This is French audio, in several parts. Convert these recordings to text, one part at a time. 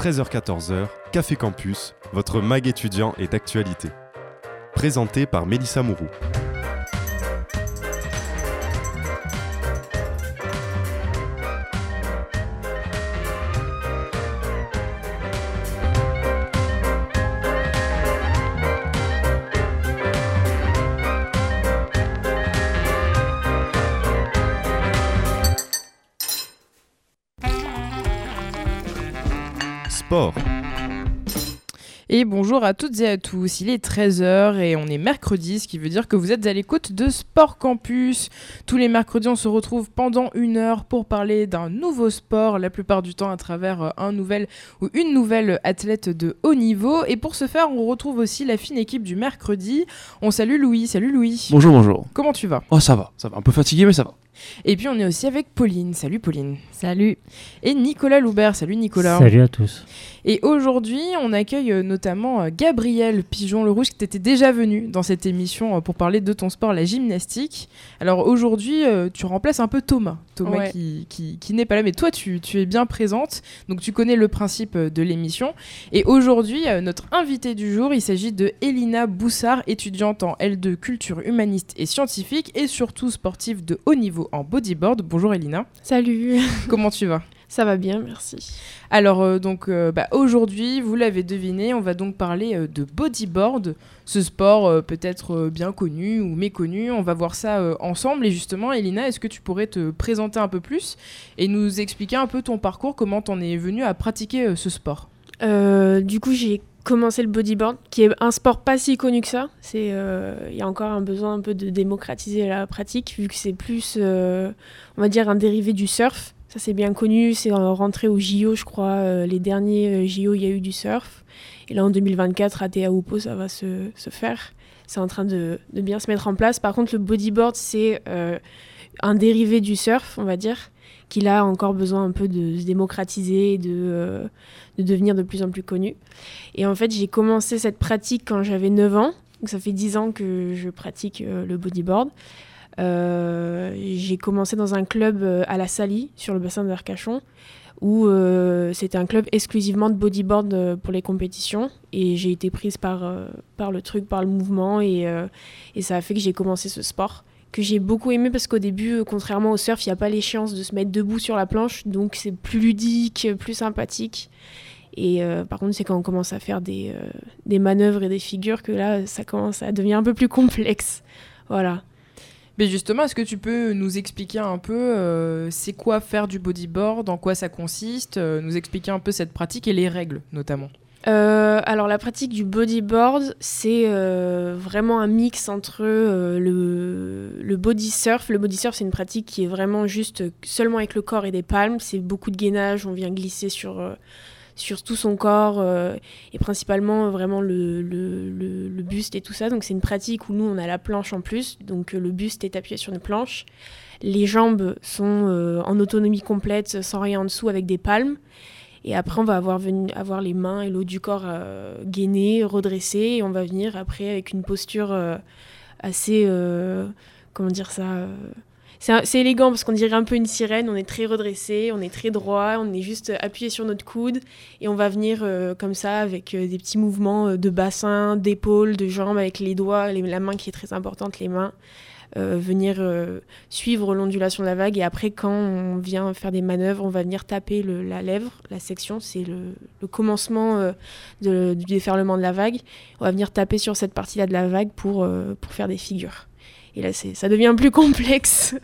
13h-14h, Café Campus, votre mag étudiant est d'actualité. Présenté par Mélissa Mourou. À toutes et à tous, il est 13h et on est mercredi, ce qui veut dire que vous êtes à l'écoute de Sport Campus. Tous les mercredis, on se retrouve pendant une heure pour parler d'un nouveau sport, la plupart du temps à travers euh, un nouvel ou une nouvelle athlète de haut niveau. Et pour ce faire, on retrouve aussi la fine équipe du mercredi. On salue Louis, salut Louis. Bonjour, bonjour. Comment tu vas? Oh, ça va, ça va. Un peu fatigué, mais ça va. Et puis on est aussi avec Pauline, salut Pauline. Salut. Et Nicolas Loubert, salut Nicolas. Salut à tous. Et aujourd'hui, on accueille euh, notamment euh, Gabriel Pigeon Le Rouge, qui était déjà venu dans cette émission euh, pour parler de ton sport, la gymnastique. Alors aujourd'hui, tu remplaces un peu Thomas, Thomas Ouais. qui, qui- qui n'est pas là, mais toi, tu, tu es bien présente, donc tu connais le principe de l'émission. Et aujourd'hui, notre invité du jour, il s'agit de Elina Boussard, étudiante en L2 culture humaniste et scientifique, et surtout sportive de haut niveau en bodyboard. Bonjour Elina, Salut. comment tu vas? Ça va bien, merci. alors euh, donc euh, bah, aujourd'hui, vous l'avez deviné, on va donc parler euh, de bodyboard, ce sport peut-être bien connu ou méconnu. On va voir ça ensemble et justement, Elina, est-ce que tu pourrais te présenter un peu plus et nous expliquer un peu ton parcours, comment t'en es venue à pratiquer ce sport? Du coup, j'ai commencé le bodyboard, qui est un sport pas si connu que ça. Euh, il y a encore un besoin un peu de démocratiser la pratique, vu que c'est plus, euh, on va dire, un dérivé du surf. Ça, c'est bien connu. C'est rentré au JO, je crois. euh, les derniers JO, il y a eu du surf. Et là, en 2024, à Teahupo, ça va se, se faire. C'est en train de, de bien se mettre en place. Par contre, le bodyboard, c'est un dérivé du surf, on va dire, qui a encore besoin un peu de se démocratiser, de, euh, de devenir de plus en plus connu. Et en fait, j'ai commencé cette pratique quand j'avais 9 ans. Donc ça fait 10 ans que je pratique euh, le bodyboard. Euh, j'ai commencé dans un club à la Salie, sur le bassin d'Arcachon, où c'était un club exclusivement de bodyboard pour les compétitions. Et j'ai été prise par, par le truc, par le mouvement, et, et ça a fait que j'ai commencé ce sport que j'ai beaucoup aimé parce qu'au début, euh, contrairement au surf, il n'y a pas l'échéance de se mettre debout sur la planche, donc c'est plus ludique, plus sympathique. Et euh, par contre, c'est quand on commence à faire des, euh, des manœuvres et des figures que là, ça commence à devenir un peu plus complexe. Voilà. Mais justement, est-ce que tu peux nous expliquer un peu c'est quoi faire du bodyboard, en quoi ça consiste, nous expliquer un peu cette pratique et les règles notamment? Euh, alors la pratique du bodyboard, c'est euh, vraiment un mix entre euh, le, le body surf. Le body surf, c'est une pratique qui est vraiment juste seulement avec le corps et des palmes. C'est beaucoup de gainage, on vient glisser sur, sur tout son corps et principalement vraiment le, le, le- buste et tout ça. Donc c'est une pratique où nous, on a la planche en plus. Donc le buste est appuyé sur une planche. Les jambes sont en autonomie complète, sans rien en dessous, avec des palmes. Et après, on va avoir, les mains et l'eau du corps euh, gainées, redressées. Et on va venir après avec une posture euh, assez. euh, comment dire ça c'est élégant parce qu'on dirait un peu une sirène. On est très redressé, on est très droit, on est juste appuyé sur notre coude. Et on va venir comme ça avec des petits mouvements de bassin, d'épaule, de jambes, avec les doigts, la main qui est très importante, les mains. Euh, venir euh, suivre l'ondulation de la vague. Et après quand on vient faire des manœuvres on va venir taper le- la lèvre la section. C'est le, le commencement euh, de- du déferlement de la vague. On va venir taper sur cette partie là de la vague pour, pour faire des figures. Et là ça devient plus complexe.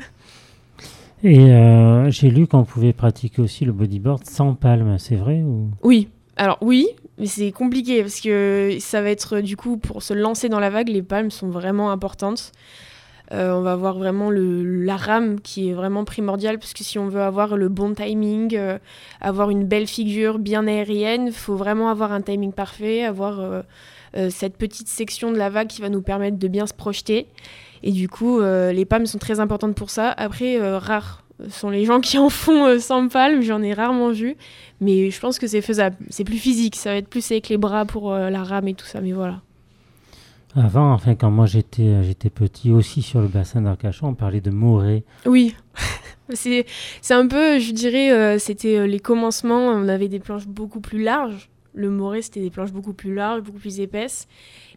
Et euh, j'ai lu qu'on pouvait pratiquer aussi le bodyboard sans palme, c'est vrai ou... oui. Alors oui mais c'est compliqué parce que ça va être du coup pour se lancer dans la vague les palmes sont vraiment importantes Euh, on va avoir vraiment le, la rame qui est vraiment primordiale parce que si on veut avoir le bon timing, euh, avoir une belle figure bien aérienne, il faut vraiment avoir un timing parfait, avoir euh, cette petite section de la vague qui va nous permettre de bien se projeter. Et du coup, les palmes sont très importantes pour ça. Après, rares sont les gens qui en font sans palmes, j'en ai rarement vu. Mais je pense que c'est faisable. C'est plus physique, ça va être plus avec les bras pour la rame et tout ça. Mais voilà. Avant, enfin, quand moi j'étais euh, j'étais petit, aussi sur le bassin d'Arcachon, on parlait de morée. Oui, C'est c'est un peu, je dirais, euh, c'était euh, les commencements. On avait des planches beaucoup plus larges. Le Moré, c'était des planches beaucoup plus larges, beaucoup plus épaisses.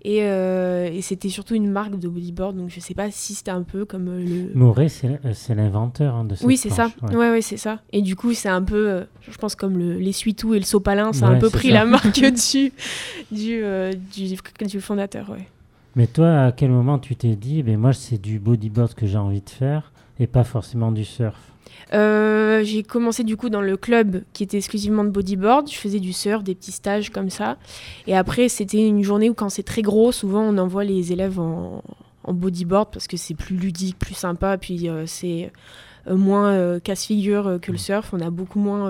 Et, euh, et c'était surtout une marque de bodyboard. Donc je sais pas si c'était un peu comme le. Mouret, c'est l'inventeur hein, de cette Oui, c'est ça. ouais. Ouais, ouais, c'est ça. Et du coup, c'est un peu, euh, je pense, comme le, l'essuie-tout et le sopalin, ça a un peu pris ça. la marque du, du, du, du fondateur, ouais. Mais toi, à quel moment tu t'es dit, ben moi, c'est du bodyboard que j'ai envie de faire et pas forcément du surf? Euh, j'ai commencé du coup dans le club qui était exclusivement de bodyboard. Je faisais du surf, des petits stages comme ça. Et après, c'était une journée où quand c'est très gros, souvent on envoie les élèves en, en bodyboard parce que c'est plus ludique, plus sympa. Puis euh, c'est euh, moins euh, casse-figure que le surf. On a beaucoup moins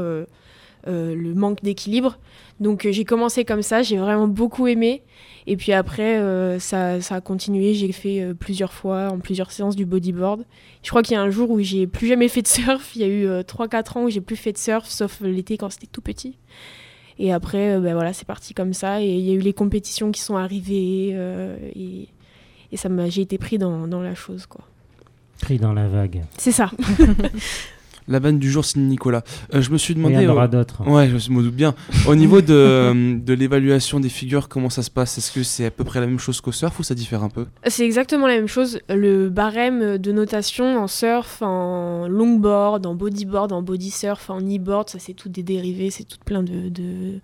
euh, le manque d'équilibre. Donc euh, j'ai commencé comme ça, j'ai vraiment beaucoup aimé. Et puis après, euh, ça, ça a continué. J'ai fait euh, plusieurs fois, en plusieurs séances du bodyboard. Je crois qu'il y a un jour où j'ai plus jamais fait de surf. Il y a eu euh, 3-4 ans où j'ai plus fait de surf, sauf l'été quand c'était tout petit. Et après, euh, ben voilà, c'est parti comme ça. Et il y a eu les compétitions qui sont arrivées. euh, et et ça m'a, j'ai été pris dans, dans la chose, quoi. Pris dans la vague. C'est ça. La vanne du jour, c'est Nicolas. Euh, je me suis Et il demandé. y en aura euh, d'autres. Ouais, je me doute bien. Au niveau de, euh, de l'évaluation des figures, comment ça se passe? Est-ce que c'est à peu près la même chose qu'au surf ou ça diffère un peu? C'est exactement la même chose. Le barème de notation en surf, en longboard, en bodyboard, en body surf, en e-board, ça c'est tout des dérivés, c'est tout plein de, de,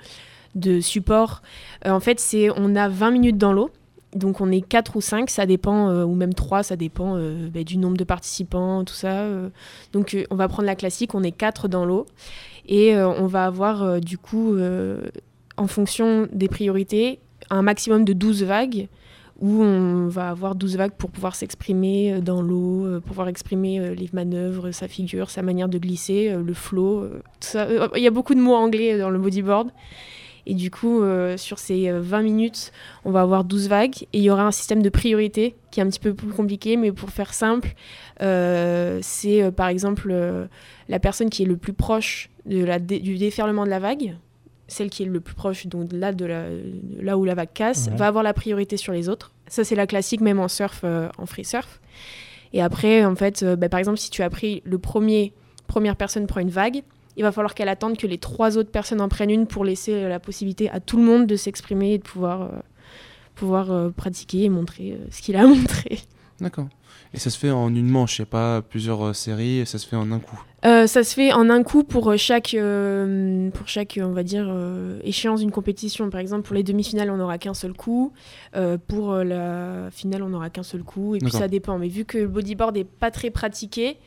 de supports. Euh, en fait, c'est on a 20 minutes dans l'eau. Donc on est 4 ou 5, ça dépend, euh, ou même 3, ça dépend euh, bah, du nombre de participants, tout ça. euh. Donc on va prendre la classique, on est 4 dans l'eau. Et on va avoir du coup, en fonction des priorités, un maximum de 12 vagues où on va avoir 12 vagues pour pouvoir s'exprimer dans l'eau, pouvoir exprimer les manœuvres, sa figure, sa manière de glisser, le flow. Il y a beaucoup de mots anglais dans le bodyboard. Et du coup, euh, sur ces euh, 20 minutes, on va avoir 12 vagues et il y aura un système de priorité qui est un petit peu plus compliqué, mais pour faire simple, euh, c'est euh, par exemple euh, la personne qui est le plus proche de la dé- du déferlement de la vague, celle qui est le plus proche donc là, de la, de là où la vague casse, Ouais. va avoir la priorité sur les autres. Ça, c'est la classique même en surf, euh, en free surf. Et après, en fait, euh, bah, par exemple, si tu as pris le premier, première personne prend une vague, il va falloir qu'elle attende que les trois autres personnes en prennent une pour laisser euh, la possibilité à tout le monde de s'exprimer et de pouvoir, euh, pouvoir euh, pratiquer et montrer euh, ce qu'il a montré. D'accord. Et ça se fait en une manche, il n'y a pas plusieurs séries, ça se fait en un coup? Ça se fait en un coup pour chaque, pour chaque on va dire, échéance d'une compétition. Par exemple, pour les demi-finales, on n'aura qu'un seul coup. Pour la finale, on n'aura qu'un seul coup. Et puis ça dépend. Mais vu que le bodyboard n'est pas très pratiqué,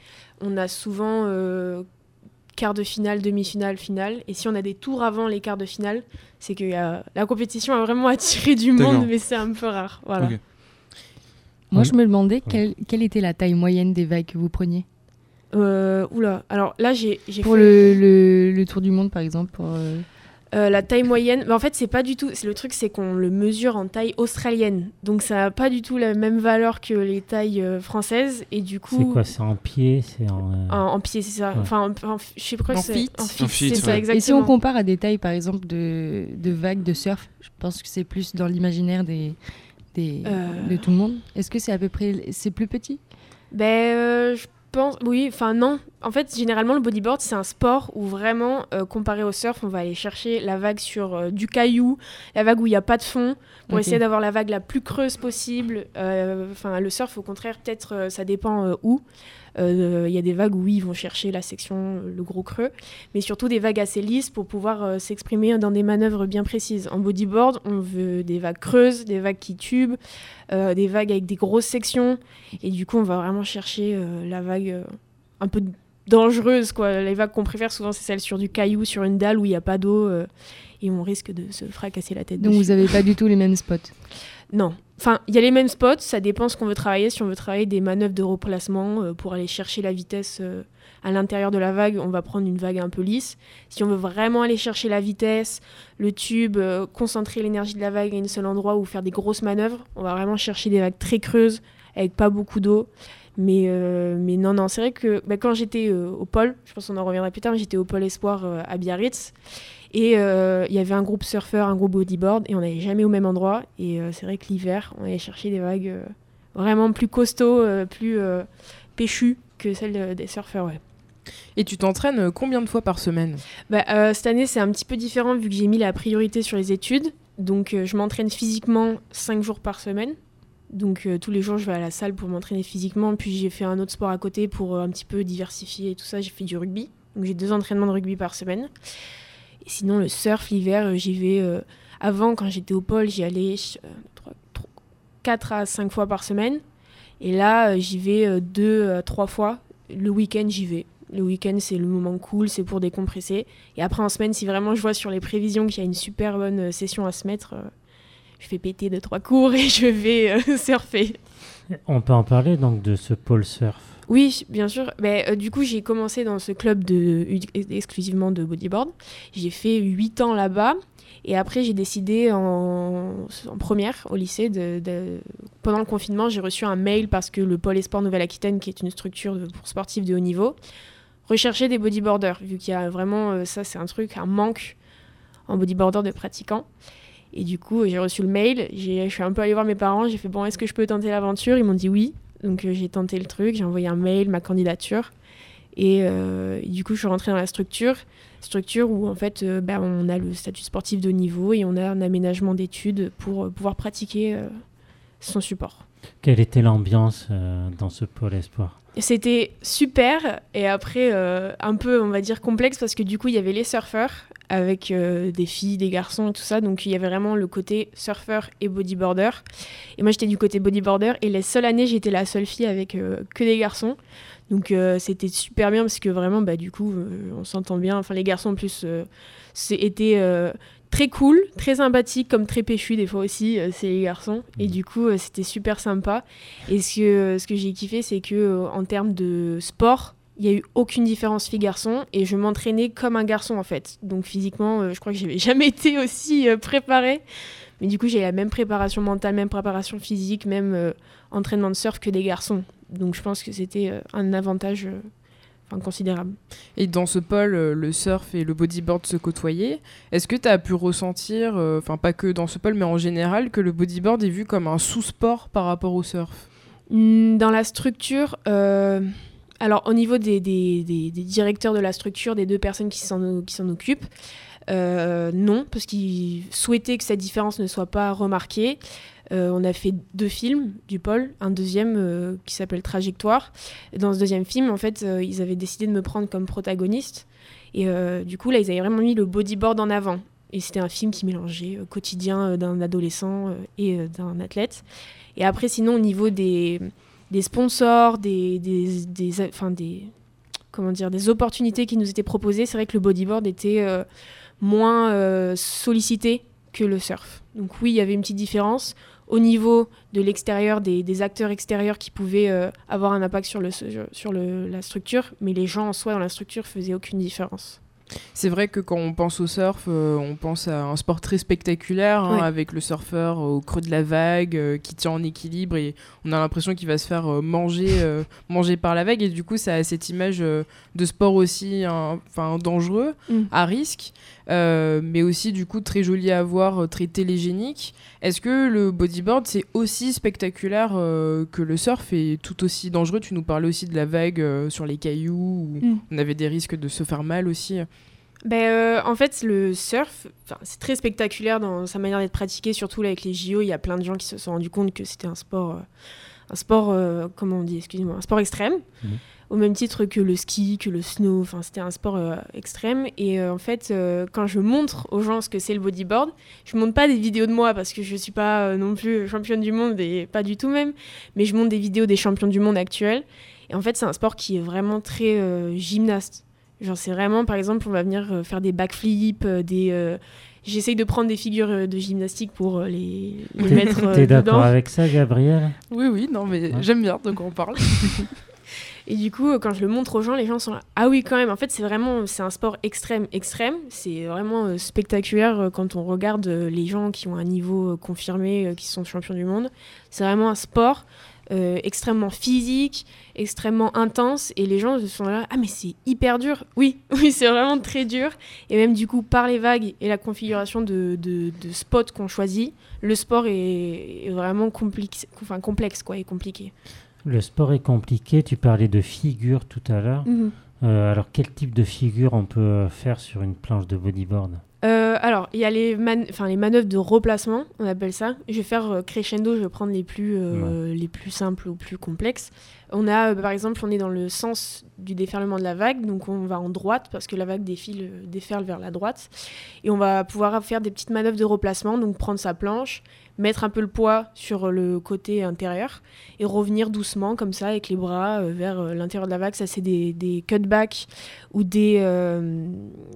on a souvent quart de finale, demi-finale, finale. Et si on a des tours avant les quarts de finale, c'est que euh, la compétition a vraiment attiré du monde, mais c'est un peu rare. Voilà. Moi, je me demandais quelle, quelle était la taille moyenne des vagues que vous preniez? Euh, oula. Alors là, j'ai j'ai Pour fait- le, le, le tour du monde, par exemple. Pour, euh, Euh, la taille moyenne, mais en fait, c'est pas du tout. c'est Le truc, c'est qu'on le mesure en taille australienne. Donc, ça n'a pas du tout la même valeur que les tailles euh, françaises. Et du C'est coup. quoi C'est en pied C'est en. euh, En, en pied, c'est ça. Ouais. Enfin, en, en- je sais pas quoi En c'est. feet. En feet, c'est ça, exactement. Et si on compare à des tailles, par exemple, de, de vagues de surf, je pense que c'est plus dans l'imaginaire des, des, Euh. de tout le monde. Est-ce que c'est à peu près. C'est plus petit? Ben, euh, je pense. Oui, enfin, non. En fait, généralement, le bodyboard, c'est un sport où vraiment, euh, comparé au surf, on va aller chercher la vague sur euh, du caillou, la vague où il n'y a pas de fond, pour essayer d'avoir la vague la plus creuse possible. Euh, Enfin, le surf, au contraire, peut-être, ça dépend où. Euh, Il y a des vagues où oui, ils vont chercher la section, euh, le gros creux, mais surtout des vagues assez lisses pour pouvoir euh, s'exprimer dans des manœuvres bien précises. En bodyboard, on veut des vagues creuses, des vagues qui tubent, des vagues avec des grosses sections, et du coup, on va vraiment chercher la vague un peu dangereuse. Quoi. Les vagues qu'on préfère souvent, c'est celles sur du caillou, sur une dalle où il n'y a pas d'eau, euh, et on risque de se fracasser la tête. Donc dessus. vous n'avez pas du tout les mêmes spots. Non. Enfin, il y a les mêmes spots, ça dépend ce qu'on veut travailler. Si on veut travailler des manœuvres de replacement euh, pour aller chercher la vitesse euh, à l'intérieur de la vague, on va prendre une vague un peu lisse. Si on veut vraiment aller chercher la vitesse, le tube, concentrer l'énergie de la vague à un seul endroit ou faire des grosses manœuvres, on va vraiment chercher des vagues très creuses avec pas beaucoup d'eau. Mais, euh, mais non, non, c'est vrai que bah, quand j'étais euh, au pôle, je pense qu'on en reviendra plus tard, mais j'étais au pôle Espoir euh, à Biarritz. Et il y avait un groupe surfeur, un groupe bodyboard, et on n'allait jamais au même endroit. Et c'est vrai que l'hiver, on allait chercher des vagues vraiment plus costauds, plus péchues que celles des surfeurs. Ouais. Et tu t'entraînes combien de fois par semaine? Bah, cette année, c'est un petit peu différent vu que j'ai mis la priorité sur les études. Donc, je m'entraîne physiquement 5 jours par semaine. Donc, euh, tous les jours, je vais à la salle pour m'entraîner physiquement. Puis, j'ai fait un autre sport à côté pour euh, un petit peu diversifier et tout ça. J'ai fait du rugby. Donc, j'ai deux entraînements de rugby par semaine. Et sinon, le surf, l'hiver, euh, j'y vais. avant, quand j'étais au pôle, j'y allais 4 à 5 fois par semaine. Et là, j'y vais 2 à 3 fois. Le week-end, j'y vais. Le week-end, c'est le moment cool, c'est pour décompresser. Et après, en semaine, si vraiment je vois sur les prévisions qu'il y a une super bonne session à se mettre, je fais péter deux, trois cours et je vais euh, surfer. On peut en parler donc de ce pôle surf? Oui, bien sûr. Mais, euh, du coup, j'ai commencé dans ce club de, exclusivement de bodyboard. J'ai fait 8 ans là-bas. Et après, j'ai décidé en, en première au lycée, de, de- pendant le confinement, j'ai reçu un mail parce que le pôle Esport Nouvelle-Aquitaine, qui est une structure de- pour sportifs de haut niveau, recherchait des bodyboarders, vu qu'il y a vraiment, euh, ça c'est un truc, un manque en bodyboarder de pratiquants. Et du coup, j'ai reçu le mail, je suis un peu allée voir mes parents, j'ai fait bon, est-ce que je peux tenter l'aventure? Ils m'ont dit oui. Donc euh, j'ai tenté le truc, j'ai envoyé un mail, ma candidature. Et, euh, du coup, je suis rentrée dans la structure, structure où en fait, euh, ben, on a le statut sportif de haut niveau et on a un aménagement d'études pour euh, pouvoir pratiquer son support. Quelle était l'ambiance dans ce pôle espoir? C'était super. Et après euh, un peu on va dire complexe parce que du coup il y avait les surfeurs avec euh, des filles, des garçons et tout ça. Donc il y avait vraiment le côté surfeur et bodyboarder. Et moi j'étais du côté bodyboarder. Et les seules années j'étais la seule fille avec euh, que des garçons. Donc c'était super bien parce que vraiment bah du coup on s'entend bien. Enfin les garçons en plus c'était très cool, très sympathique, comme très péchu des fois aussi, euh, c'est les garçons. Et du coup, euh, c'était super sympa. Et ce que, ce que j'ai kiffé, c'est que euh, en termes de sport, il n'y a eu aucune différence fille-garçon et je m'entraînais comme un garçon en fait. Donc physiquement, je crois que j'avais jamais été aussi préparée. Mais du coup, j'ai la même préparation mentale, même préparation physique, même entraînement de surf que des garçons. Donc je pense que c'était un avantage enfin, considérable. Et dans ce pôle, euh, le surf et le bodyboard se côtoyaient. Est-ce que tu as pu ressentir, euh, enfin pas que dans ce pôle, mais en général, que le bodyboard est vu comme un sous-sport par rapport au surf? Hmm, Dans la structure, euh, alors au niveau des, des- des- des directeurs de la structure, des deux personnes qui s'en occupent, euh, non, parce qu'ils souhaitaient que cette différence ne soit pas remarquée. Euh, on a fait deux films du pôle, un deuxième euh, qui s'appelle Trajectoire. Dans ce deuxième film, en fait, ils avaient décidé de me prendre comme protagoniste. Et du coup, là, ils avaient vraiment mis le bodyboard en avant. Et c'était un film qui mélangeait quotidien d'un adolescent et d'un athlète. Et après, sinon, au niveau des, sponsors, des, des, enfin, des, comment dire, des opportunités qui nous étaient proposées, c'est vrai que le bodyboard était moins euh, sollicité que le surf. Donc oui, il y avait une petite différence au niveau de l'extérieur, des, des acteurs extérieurs qui pouvaient euh, avoir un impact sur, le, sur le, la structure, mais les gens en soi dans la structure faisaient aucune différence. C'est vrai que quand on pense au surf, euh, on pense à un sport très spectaculaire, hein, Ouais. avec le surfeur au creux de la vague, euh, qui tient en équilibre et on a l'impression qu'il va se faire euh, manger, manger par la vague. Et du coup, ça a cette image de sport aussi hein, dangereux, Mm. à risque, euh, mais aussi du coup très joli à voir, euh, très télégénique. Est-ce que le bodyboard, c'est aussi spectaculaire euh, que le surf et tout aussi dangereux? Tu nous parlais aussi de la vague euh, sur les cailloux, où Mm. on avait des risques de se faire mal aussi. Ben, euh, en fait, le surf, c'est très spectaculaire dans sa manière d'être pratiqué, surtout là, avec les JO. Il y a plein de gens qui se sont rendus compte que c'était un sport, euh, un sport, euh, comment on dit, excusez-moi, un sport extrême, Mhm. Au même titre que le ski, que le snow. Enfin, c'était un sport euh, extrême. Et euh, en fait, euh, quand je montre aux gens ce que c'est le bodyboard, je montre pas des vidéos de moi parce que je suis pas euh, non plus championne du monde et pas du tout même, mais je montre des vidéos des champions du monde actuels. Et en fait, c'est un sport qui est vraiment très euh, gymnaste. Genre, c'est vraiment, par exemple, on va venir euh, faire des backflips, euh, des. euh, J'essaye de prendre des figures de gymnastique pour les, les mettre T'es d'accord avec ça, Gabriel? Oui, oui, non, mais Ouais. j'aime bien de quoi on parle. Et du coup, quand je le montre aux gens, les gens sont là. Ah oui, quand même. En fait, c'est vraiment, c'est un sport extrême, extrême. C'est vraiment euh, spectaculaire euh, quand on regarde euh, les gens qui ont un niveau confirmé, qui sont champions du monde. C'est vraiment un sport extrêmement physique, extrêmement intense. Et les gens sont là. Ah mais c'est hyper dur. Oui, oui, c'est vraiment très dur. Et même du coup, par les vagues et la configuration de, de, de spots qu'on choisit, le sport est, est vraiment complexe, enfin complexe quoi, et compliqué. Le sport est compliqué. Tu parlais de figure tout à l'heure. Euh, alors, quel type de figure on peut faire sur une planche de bodyboard? Euh, alors, il y a les, man- enfin, les manœuvres de replacement, on appelle ça. Je vais faire euh, crescendo, je vais prendre les plus, euh, les plus simples ou plus complexes. On a, par exemple, on est dans le sens du déferlement de la vague, donc on va en droite parce que la vague défile, déferle vers la droite. Et on va pouvoir faire des petites manœuvres de replacement, donc prendre sa planche, mettre un peu le poids sur le côté intérieur et revenir doucement comme ça avec les bras euh, vers euh, l'intérieur de la vague. Ça, c'est des, des cutbacks ou des. euh,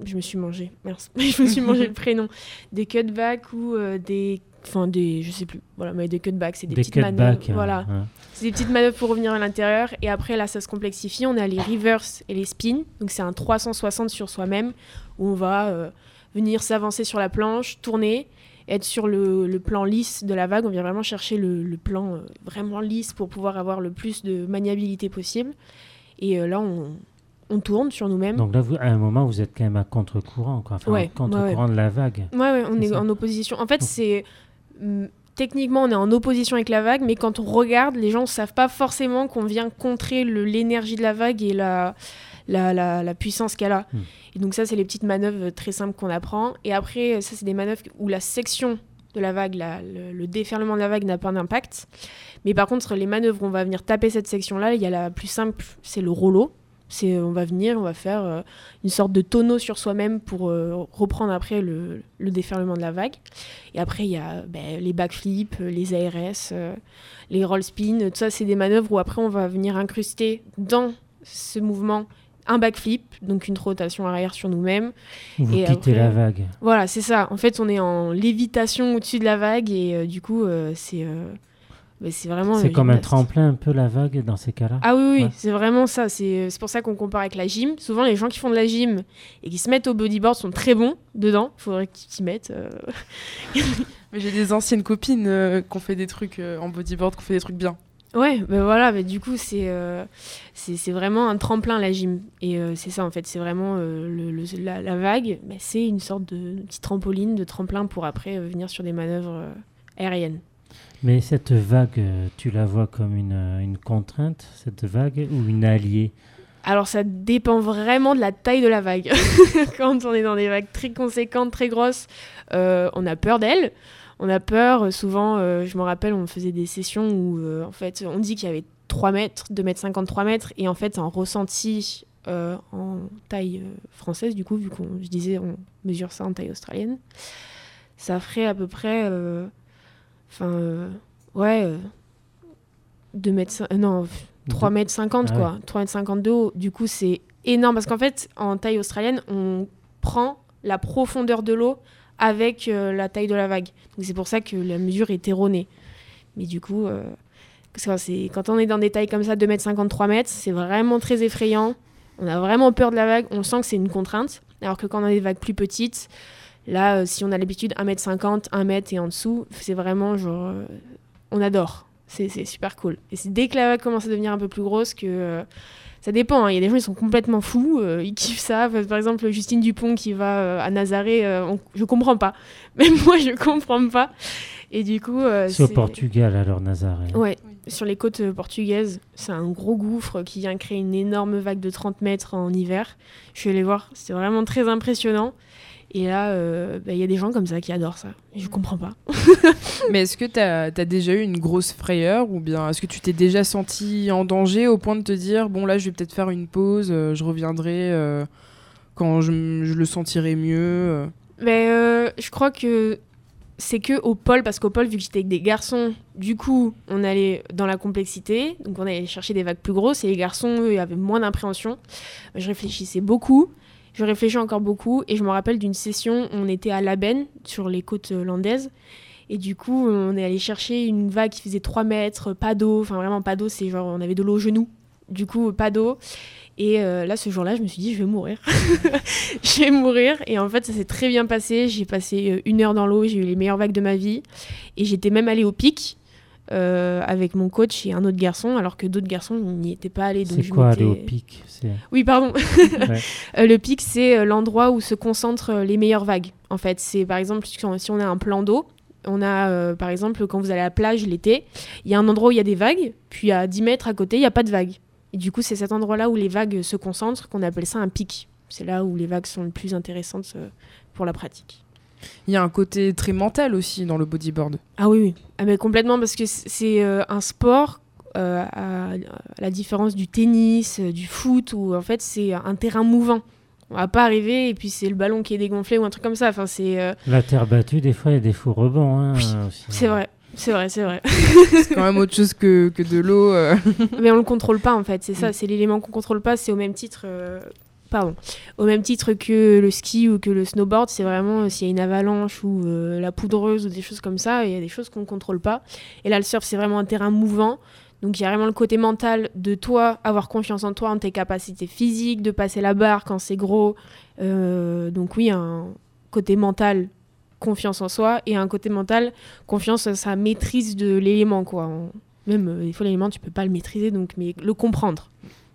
je me suis mangé, merci. je me suis mangé le prénom. Des cutbacks ou des. Enfin, des. Je sais plus. Voilà, mais des cutbacks, c'est des, Des petites manœuvres. euh, Voilà. hein. C'est des petites manœuvres pour revenir à l'intérieur. Et après, là, ça se complexifie. On a les reverse et les spins. Donc, c'est un 360 sur soi-même où on va venir s'avancer sur la planche, tourner, être sur le, le plan lisse de la vague. On vient vraiment chercher le, le plan euh, vraiment lisse pour pouvoir avoir le plus de maniabilité possible. Et euh, là, on, on tourne sur nous-mêmes. Donc là, vous, à un moment, vous êtes quand même à contre-courant, quoi. Enfin, Ouais, contre-courant de la vague. Ouais, ouais, on est en opposition. En fait, Oh. c'est. hum, Techniquement, on est en opposition avec la vague, mais quand on regarde, les gens ne savent pas forcément qu'on vient contrer l'énergie de la vague et la, la, la- la puissance qu'elle a. Hmm. Et donc, ça, c'est les petites manœuvres très simples qu'on apprend. Et après, ça, c'est des manœuvres où la section de la vague, la- le, le déferlement de la vague n'a pas d'impact. Mais par contre, les manœuvres où on va venir taper cette section-là, il y a la plus simple, c'est le rollo. C'est, on va venir, on va faire euh, une sorte de tonneau sur soi-même pour euh, reprendre après le, le déferlement de la vague. Et après, il y a ben, les backflips, euh, les ARS, euh, les roll spin. Tout ça, c'est des manœuvres où après, on va venir incruster dans ce mouvement un backflip, donc une rotation arrière sur nous-mêmes. Vous Et quittez après- la vague. Voilà, c'est ça. En fait, on est en lévitation au-dessus de la vague et euh, du coup, euh, c'est euh, ben, c'est vraiment. C'est comme un tremplin un peu la vague dans ces cas-là. Ah oui, oui, Ouais. c'est vraiment ça. C'est c'est pour ça qu'on compare avec la gym. Souvent, les gens qui font de la gym et qui se mettent au bodyboard sont très bons dedans. Il faudrait qu'ils s'y mettent. euh. Mais j'ai des anciennes copines euh, qui ont fait des trucs euh, en bodyboard, qui ont fait des trucs bien. Ouais, ben voilà, ben du coup, c'est euh, c'est vraiment un tremplin, la gym. Et euh, c'est ça, en fait, c'est vraiment euh, le, le- la, la vague, ben, c'est une sorte de petite trampoline, de tremplin pour après venir sur des manœuvres aériennes. Mais cette vague, tu la vois comme une, une contrainte, cette vague, ou une alliée? Alors, ça dépend vraiment de la taille de la vague. Quand on est dans des vagues très conséquentes, très grosses, on a peur d'elles. On a peur, euh, souvent, euh, je me rappelle, on faisait des sessions où, euh, en fait, on dit qu'il y avait 3 mètres, 2 mètres 53 mètres, et en fait, en ressenti euh, en taille française, du coup, vu qu'on, je disais, on mesure ça en taille australienne, ça ferait à peu près, enfin, ouais, euh, 2 mètres, non, 3 Deux- mètres 50, Ah quoi. 3 mètres 50 de haut. Du coup, c'est énorme, parce qu'en fait, en taille australienne, on prend la profondeur de l'eau avec euh, la taille de la vague. Donc c'est pour ça que la mesure est erronée. Mais du coup, euh, quand on est dans des tailles comme ça, 2 mètres 53 mètres, c'est vraiment très effrayant. On a vraiment peur de la vague, on sent que c'est une contrainte. Alors que quand on a des vagues plus petites, là, euh, si on a l'habitude 1 mètre 50, 1 mètre et en dessous, c'est vraiment genre... on adore. C'est super cool. Et c'est dès que la vague commence à devenir un peu plus grosse que... ça dépend, hein. il y a des gens qui sont complètement fous, euh, ils kiffent ça. Par exemple, Justine Dupont qui va euh, à Nazaré, euh, on- je comprends pas. Même moi, je comprends pas. Et du coup. euh, C'est au c'est- Portugal, alors, Nazaré. Ouais, sur les côtes portugaises, c'est un gros gouffre qui vient créer une énorme vague de 30 mètres en hiver. Je suis allée voir, c'était vraiment très impressionnant. Et là, euh, bah, il y a des gens comme ça qui adorent ça. Et je comprends pas. Mais est-ce que tu as, déjà eu une grosse frayeur ou bien est-ce que tu t'es déjà senti en danger au point de te dire bon là je vais peut-être faire une pause, euh, je reviendrai euh, quand je, le sentirai mieux. Mais euh, je crois que c'est que au pôle, parce qu'au pôle, vu que j'étais avec des garçons, du coup, on allait dans la complexité, donc on allait chercher des vagues plus grosses, et les garçons, eux, avaient moins d'appréhension. Je réfléchissais beaucoup, je réfléchis encore beaucoup, et je me rappelle d'une session, on était à Laben, sur les côtes euh, landaises, et du coup, on est allé chercher une vague qui faisait 3 mètres, pas d'eau, enfin vraiment pas d'eau, c'est genre, on avait de l'eau au genou, du coup, pas d'eau. Et euh, là, ce jour-là, je me suis dit, je vais mourir. je vais mourir. Et en fait, ça s'est très bien passé. J'ai passé euh, une heure dans l'eau, j'ai eu les meilleures vagues de ma vie. Et j'étais même allée au pic euh, avec mon coach et un autre garçon, alors que d'autres garçons n'y étaient pas allés. C'est quoi aller au pic Oui, pardon. Ouais. Euh, le pic, c'est euh, l'endroit où se concentrent euh, les meilleures vagues. En fait, c'est par exemple si on- a un plan d'eau, on a euh, par exemple quand vous allez à la plage l'été, il y a un endroit où il y a des vagues, puis à 10 mètres à côté, il n'y a pas de vagues. Et du coup, c'est cet endroit-là où les vagues se concentrent qu'on appelle ça un pic. C'est là où les vagues sont le plus intéressantes euh, pour la pratique. Il y a un côté très mental aussi dans le bodyboard. Ah oui, oui. Ah, mais complètement, parce que c'est euh, un sport, euh, à, à la différence du tennis, euh, du foot, où en fait c'est un terrain mouvant. On va pas arriver et puis c'est le ballon qui est dégonflé ou un truc comme ça. Enfin, c'est euh, La terre battue, des fois, il y a des faux rebonds. hein, Oui, c'est vrai. C'est vrai, c'est vrai. C'est quand même autre chose que, que de l'eau. euh. Mais on le contrôle pas en fait, c'est ça, Mm. c'est l'élément qu'on contrôle pas, c'est au même titre euh, au même titre que le ski ou que le snowboard, c'est vraiment euh, s'il y a une avalanche ou euh, la poudreuse ou des choses comme ça, il y a des choses qu'on contrôle pas. Et là le surf, c'est vraiment un terrain mouvant. Donc il y a vraiment le côté mental de toi, avoir confiance en toi, en tes capacités physiques, de passer la barre quand c'est gros. Euh, donc oui, un côté mental, confiance en soi, et un côté mental, confiance en sa maîtrise de l'élément. Même des fois l'élément, tu peux pas le maîtriser, donc mais le comprendre.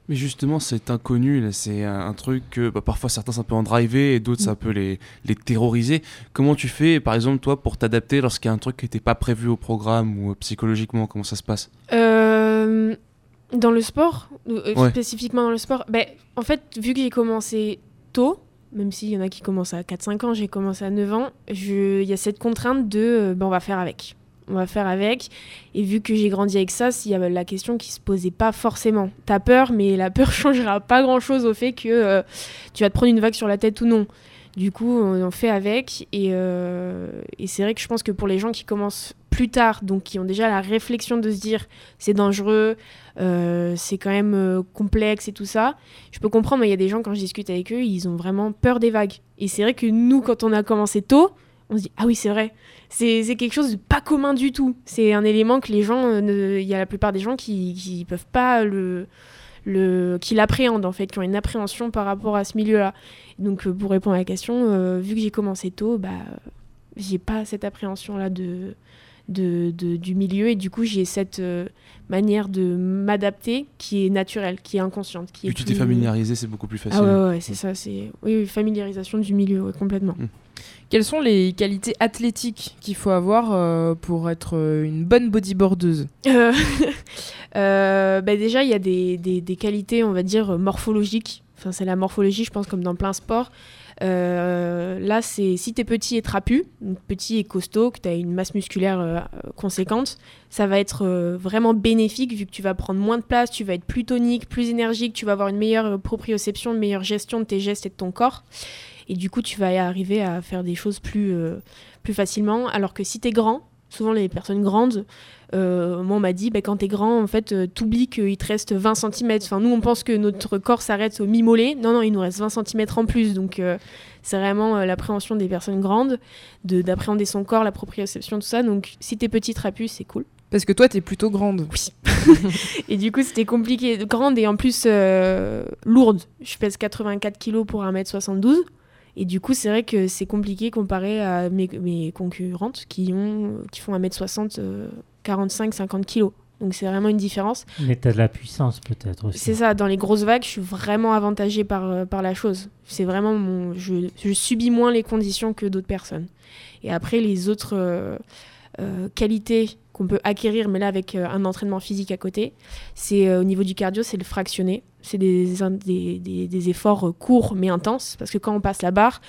Mais justement, cet inconnu, c'est un, truc que bah, parfois certains ça peut en driver et d'autres ça peut les, les terroriser. Comment tu fais, par exemple, toi, pour t'adapter lorsqu'il y a un truc qui n'était pas prévu au programme ou euh, psychologiquement, comment ça se passe? Euh, dans le sport, euh, Ouais. spécifiquement dans le sport, ben, en fait, vu que j'ai commencé tôt, même s'il y en a qui commencent à 4-5 ans, j'ai commencé à 9 ans, il y a cette contrainte de euh, ben, on va faire avec. On va faire avec. Et vu que j'ai grandi avec ça, il y avait la question qui se posait pas forcément. T'as peur, mais la peur changera pas grand chose au fait que euh, tu vas te prendre une vague sur la tête ou non. Du coup, on en fait avec. Et, euh, et c'est vrai que je pense que pour les gens qui commencent plus tard, donc qui ont déjà la réflexion de se dire c'est dangereux, euh, c'est quand même complexe et tout ça, je peux comprendre, mais il y a des gens, quand je discute avec eux, ils ont vraiment peur des vagues. Et c'est vrai que nous, quand on a commencé tôt, on se dit ah oui, c'est vrai. C'est quelque chose de pas commun du tout. C'est un élément que les gens, euh, il y a la plupart des gens qui, qui peuvent pas le, le qui l'appréhendent en fait, qui ont une appréhension par rapport à ce milieu-là. Donc euh, pour répondre à la question, euh, vu que j'ai commencé tôt, bah j'ai pas cette appréhension-là de, de, de- du milieu et du coup j'ai cette manière de m'adapter qui est naturelle, qui est inconsciente, qui est tu t'es familiarisé, c'est beaucoup plus facile. Ah ouais, ouais, ouais, c'est ça, c'est oui, oui, familiarisation du milieu, ouais, complètement. Quelles sont les qualités athlétiques qu'il faut avoir euh, pour être euh, une bonne bodyboardeuse? Euh, bah déjà, il y a des, des- qualités, on va dire, morphologiques. Enfin, c'est la morphologie, je pense, comme dans plein sport. Euh, là, c'est si t'es petit et trapu, petit et costaud, que tu as une masse musculaire conséquente, ça va être vraiment bénéfique vu que tu vas prendre moins de place, tu vas être plus tonique, plus énergique, tu vas avoir une meilleure proprioception, une meilleure gestion de tes gestes et de ton corps. Et du coup, tu vas y arriver à faire des choses plus, euh, plus facilement. Alors que si t'es grand, souvent les personnes grandes, euh, moi, on m'a dit, bah, quand t'es grand, en fait, euh, t'oublies qu'il te reste 20 cm. Enfin, nous, on pense que notre corps s'arrête au mi-mollet. Non, non, il nous reste 20 cm en plus. Donc, euh, c'est vraiment l'appréhension des personnes grandes, de- d'appréhender son corps, la proprioception, tout ça. Donc, si t'es petit trapu, c'est cool. Parce que toi, t'es plutôt grande. Oui. et du coup, c'était compliqué. Grande et en plus lourde. Je pèse 84 kg pour 1m72. Et du coup, c'est vrai que c'est compliqué comparé à mes, mes concurrentes qui, ont, qui font 1m60, 45-50 kg. Donc c'est vraiment une différence. Mais tu as de la puissance peut-être aussi. C'est ça, dans les grosses vagues, je suis vraiment avantagée par, euh, par la chose. C'est vraiment mon. Je, je subis moins les conditions que d'autres personnes. Et après, les autres euh, euh, qualités qu'on peut acquérir, mais là avec euh, un entraînement physique à côté, c'est euh, au niveau du cardio, c'est le fractionné. C'est des, efforts euh, courts mais intenses. Parce que quand on passe la barre,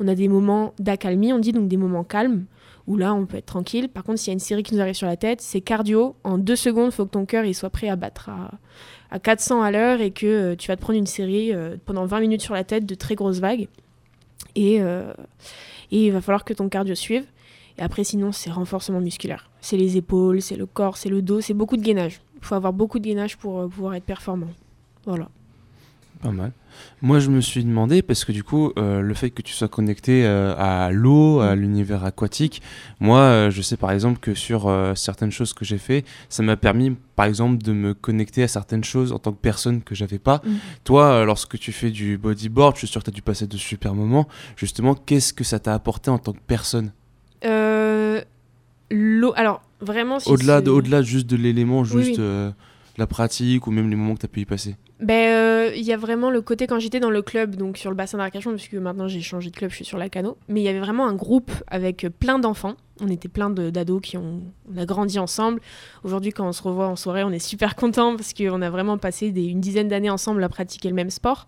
on a des moments d'accalmie, on dit donc des moments calmes où là on peut être tranquille. Par contre, s'il y a une série qui nous arrive sur la tête, c'est cardio. En deux secondes, il faut que ton cœur soit prêt à battre à, à 400 à l'heure et que tu vas te prendre une série pendant 20 minutes sur la tête de très grosses vagues. Et il va falloir que ton cardio suive. Et après, sinon, c'est renforcement musculaire. C'est les épaules, c'est le corps, c'est le dos, c'est beaucoup de gainage. Il faut avoir beaucoup de gainage pour euh, pouvoir être performant. Voilà. Pas mal. Moi, je me suis demandé, parce que du coup, euh, le fait que tu sois connecté euh, à l'eau, à l'univers aquatique, moi, euh, je sais par exemple que sur certaines choses que j'ai fait, ça m'a permis, par exemple, de me connecter à certaines choses en tant que personne que j'avais pas. Mhm. Toi, lorsque tu fais du bodyboard, je suis sûr que tu as dû passer de super moments. Justement, qu'est-ce que ça t'a apporté en tant que personne? L'eau, alors vraiment, si Au-delà de, au-delà juste de l'élément, juste oui. euh, la pratique ou même les moments que tu as pu y passer. Ben, euh, il y a vraiment le côté quand j'étais dans le club, donc sur le bassin d'Arcachon, puisque maintenant j'ai changé de club, je suis sur la Cano. Mais il y avait vraiment un groupe avec euh, plein d'enfants. On était plein d'ados qui ont, on a grandi ensemble. Aujourd'hui, quand on se revoit en soirée, on est super content parce qu'on a vraiment passé des- une dizaine d'années ensemble à pratiquer le même sport.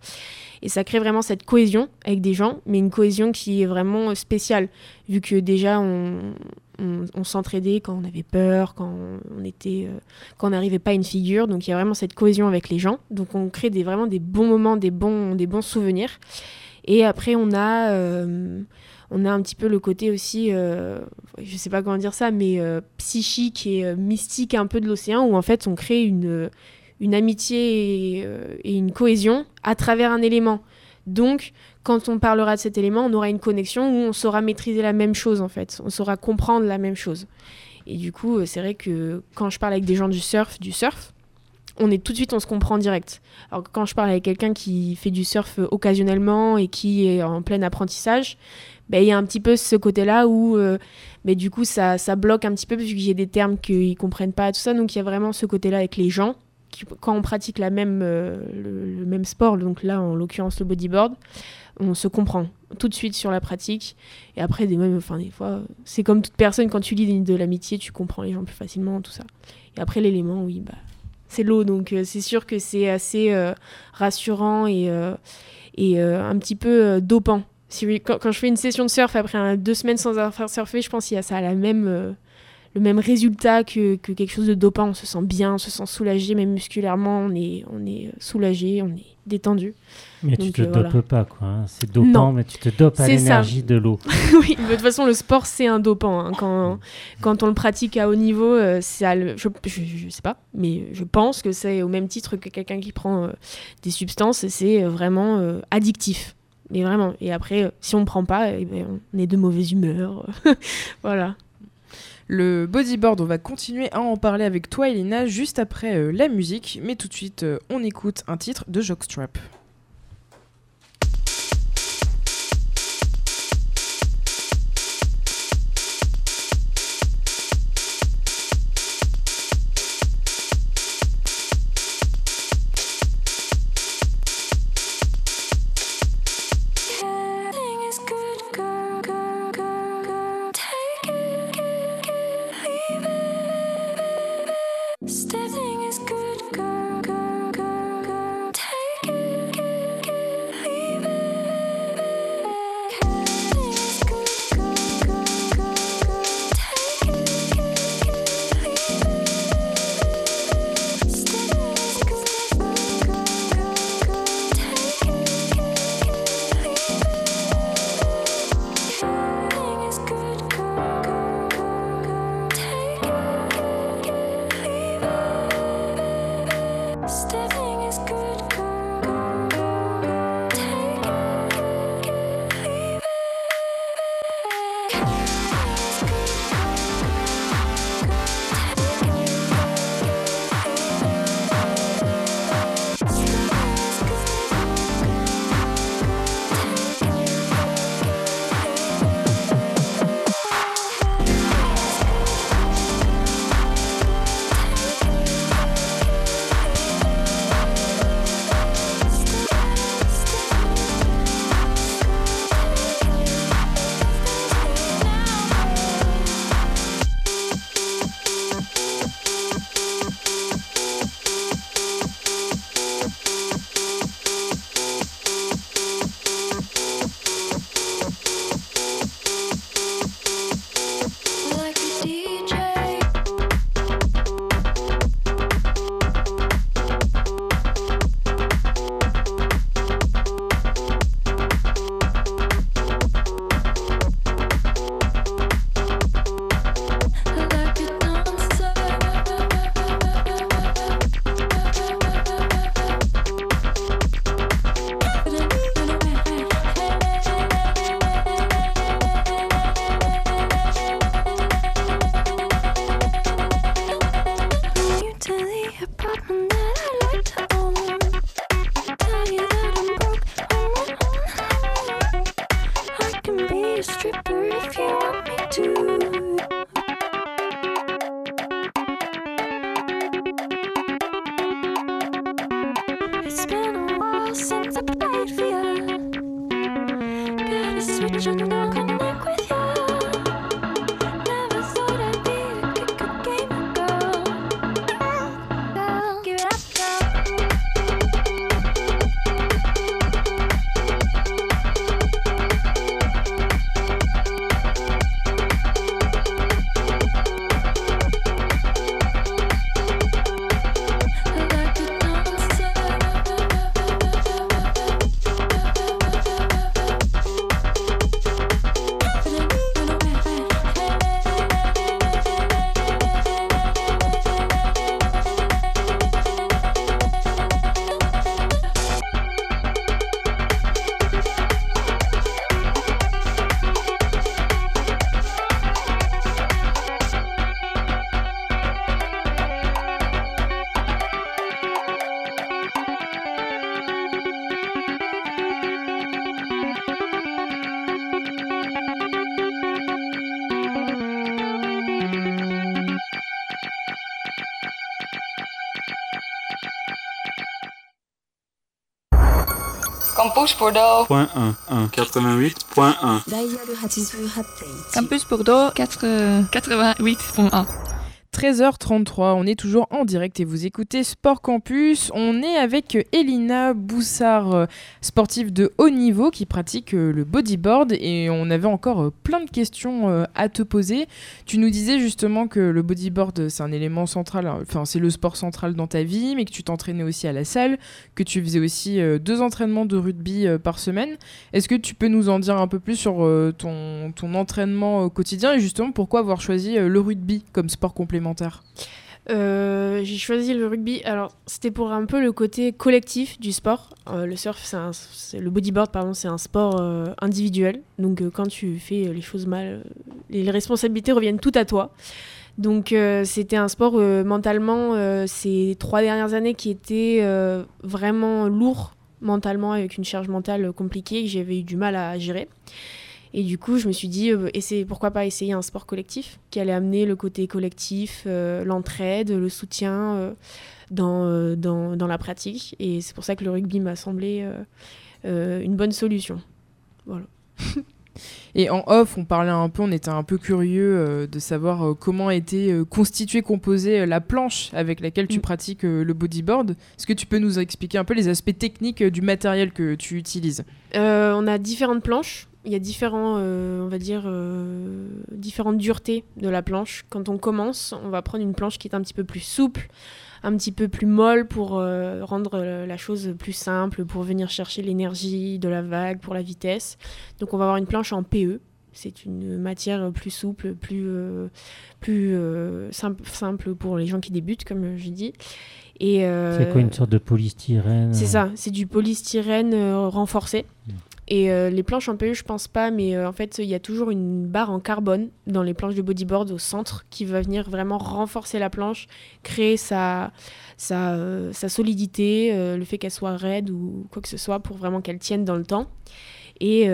Et ça crée vraiment cette cohésion avec des gens, mais une cohésion qui est vraiment spéciale, vu que déjà on, on, s'entraidait quand on avait peur, quand on était, euh, quand n'arrivait pas à une figure. Donc il y a vraiment cette cohésion avec les gens. Donc on crée vraiment des bons moments, des bons, des bons souvenirs. Et après on a, euh, on a un petit peu le côté aussi, euh, je sais pas comment dire ça, mais euh, psychique et euh, mystique un peu de l'océan, où en fait on crée une, une amitié et, euh, et une cohésion à travers un élément. Donc, quand on parlera de cet élément, on aura une connexion où on saura maîtriser la même chose en fait, on saura comprendre la même chose. Et du coup, euh, c'est vrai que quand je parle avec des gens du surf, du surf, on est tout de suite, on se comprend direct. Alors quand je parle avec quelqu'un qui fait du surf euh, occasionnellement et qui est en plein apprentissage, ben, il y a un petit peu ce côté-là où, euh, ben, du coup, ça, ça bloque un petit peu parce qu'il y a des termes qu'ils comprennent pas, tout ça. Donc il y a vraiment ce côté-là avec les gens. Qui, quand on pratique la même, euh, le, le même sport, donc là en l'occurrence le bodyboard, on se comprend tout de suite sur la pratique. Et après, des, même, enfin, des fois, c'est comme toute personne, quand tu lis de l'amitié, tu comprends les gens plus facilement, tout ça. Et après, l'élément, oui, bah, c'est l'eau. Donc, euh, c'est sûr que c'est assez euh, rassurant et, euh, et un petit peu dopant. Si, quand, je fais une session de surf après deux semaines sans avoir surfer, je pense qu'il y a ça même, le même résultat que, que quelque chose de dopant. On se sent bien, on se sent soulagé, même musculairement, on est, on est soulagé, on est détendu. Mais tu Donc, te euh, dopes voilà. pas, quoi. hein. C'est dopant, Non. mais tu te dopes à C'est ça. l'énergie de l'eau. oui, de toute façon, le sport, c'est un dopant. hein. Quand, quand on le pratique à haut niveau, euh, ça le- je, je, je sais pas, mais je pense que c'est au même titre que quelqu'un qui prend euh, des substances, c'est euh, vraiment euh, addictif. Mais vraiment. Et après, si on ne prend pas, eh ben, on est de mauvaise humeur. voilà. Le bodyboard, on va continuer à en parler avec toi, Elina, juste après euh, la musique. Mais tout de suite, euh, on écoute un titre de Jockstrap. Bordeaux. 88.1 Campus Bordeaux 88.1 13h 13h33, on est toujours en direct et vous écoutez Sport Campus. On est avec Elina Boussard, sportive de haut niveau qui pratique euh, le bodyboard et on avait encore euh, plein de questions euh, à te poser. Tu nous disais justement que le bodyboard c'est un élément central, hein, enfin c'est le sport central dans ta vie, mais que tu t'entraînais aussi à la salle, que tu faisais aussi deux entraînements de rugby par semaine. Est-ce que tu peux nous en dire un peu plus sur ton, entraînement quotidien et justement pourquoi avoir choisi le rugby comme sport complémentaire? Euh, j'ai choisi le rugby. Alors, c'était pour un peu le côté collectif du sport. Euh, le surf, c'est le bodyboard, pardon, c'est un sport euh, individuel. Donc, quand tu fais les choses mal, les, responsabilités reviennent toutes à toi. Donc, c'était un sport mentalement, ces trois dernières années qui étaient euh, vraiment lourd mentalement, avec une charge mentale compliquée que j'avais eu du mal à gérer. Et du coup, je me suis dit, euh, pourquoi pas essayer un sport collectif qui allait amener le côté collectif, euh, l'entraide, le soutien euh, dans, euh, dans, dans la pratique. Et c'est pour ça que le rugby m'a semblé une bonne solution. Voilà. Et en off, on parlait un peu, on était un peu curieux de savoir comment était constituée, composée la planche avec laquelle tu Mm. pratiques le bodyboard. Est-ce que tu peux nous expliquer un peu les aspects techniques du matériel que tu utilises? On a différentes planches. Il y a différents, euh, on va dire, euh, différentes duretés de la planche. Quand on commence, on va prendre une planche qui est un petit peu plus souple, un petit peu plus molle pour euh, rendre la chose plus simple, pour venir chercher l'énergie de la vague, pour la vitesse. Donc on va avoir une planche en PE. C'est une matière plus souple, plus, plus simple, simple pour les gens qui débutent, comme je dis. C'est quoi une sorte de polystyrène c'est ça, c'est du polystyrène renforcé. Mm. Et euh, les planches en PE, je pense pas, mais euh, en fait, il y a toujours une barre en carbone dans les planches de bodyboard au centre qui va venir vraiment renforcer la planche, créer sa, sa, euh, solidité, le fait qu'elle soit raide ou quoi que ce soit pour vraiment qu'elle tienne dans le temps. Et,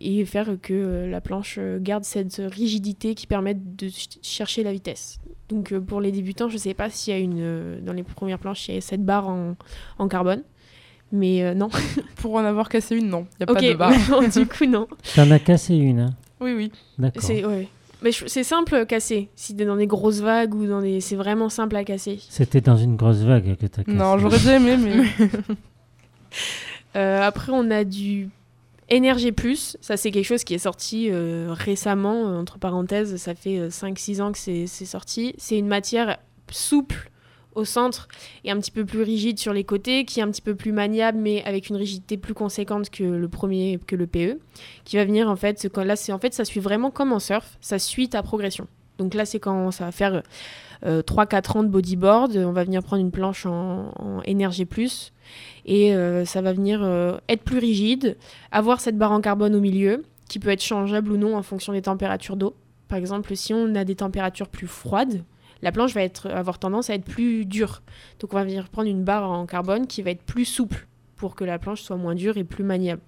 et faire que la planche garde cette rigidité qui permet de ch- chercher la vitesse. Donc pour les débutants, je sais pas s'il y a une dans les premières planches, il y a cette barre en, en carbone. Mais euh, non. Pour en avoir cassé une, non. Il n'y a ok, pas de barre. non, du coup, non. T'en as cassé une, hein oui, oui. D'accord. C'est ouais. Mais je- c'est simple à casser. Si t'es dans des grosses vagues ou dans des. C'est vraiment simple à casser. C'était dans une grosse vague que t'as cassé. Non, j'aurais bien aimé, mais. Euh, après, on a du NRG. Ça, c'est quelque chose qui est sorti euh, récemment. euh, entre parenthèses, ça fait euh, 5-6 ans que c'est c'est sorti. C'est une matière souple au centre et un petit peu plus rigide sur les côtés, qui est un petit peu plus maniable, mais avec une rigidité plus conséquente que le premier, que le PE, qui va venir en fait. ce- là, c'est en fait, ça suit vraiment comme en surf, ça suit ta progression. Donc là, c'est quand ça va faire euh, 3-4 ans de bodyboard, on va venir prendre une planche en, en NRG+, et euh, ça va venir euh, être plus rigide, avoir cette barre en carbone au milieu, qui peut être changeable ou non en fonction des températures d'eau. Par exemple, si on a des températures plus froides, la planche va être, avoir tendance à être plus dure. Donc on va venir prendre une barre en carbone qui va être plus souple pour que la planche soit moins dure et plus maniable.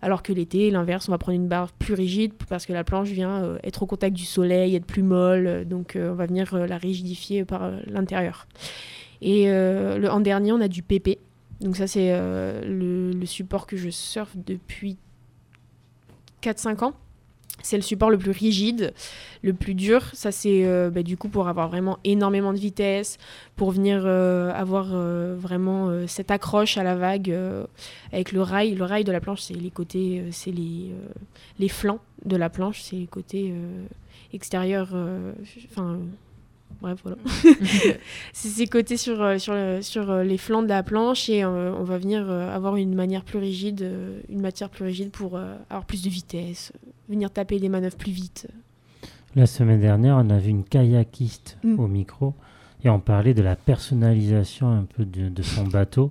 Alors que l'été, l'inverse, on va prendre une barre plus rigide parce que la planche vient euh, être au contact du soleil, être plus molle, donc euh, on va venir euh, la rigidifier par l'intérieur. Et le, en dernier, on a du PP. Donc ça, c'est le, le support que je surfe depuis 4-5 ans. C'est le support le plus rigide, le plus dur. Ça, c'est euh, bah, du coup pour avoir vraiment énormément de vitesse, pour venir euh, avoir euh, vraiment cette accroche à la vague avec le rail. Le rail de la planche, c'est les côtés, c'est les, flancs de la planche, c'est les côtés extérieurs. Bref, voilà. c'est ces côtés sur, euh, sur, sur euh, les flancs de la planche et euh, on va venir euh, avoir une manière plus rigide, une matière plus rigide pour euh, avoir plus de vitesse, venir taper des manœuvres plus vite. La semaine dernière, on a vu une kayakiste Mm. au micro et on parlait de la personnalisation un peu de, de son bateau.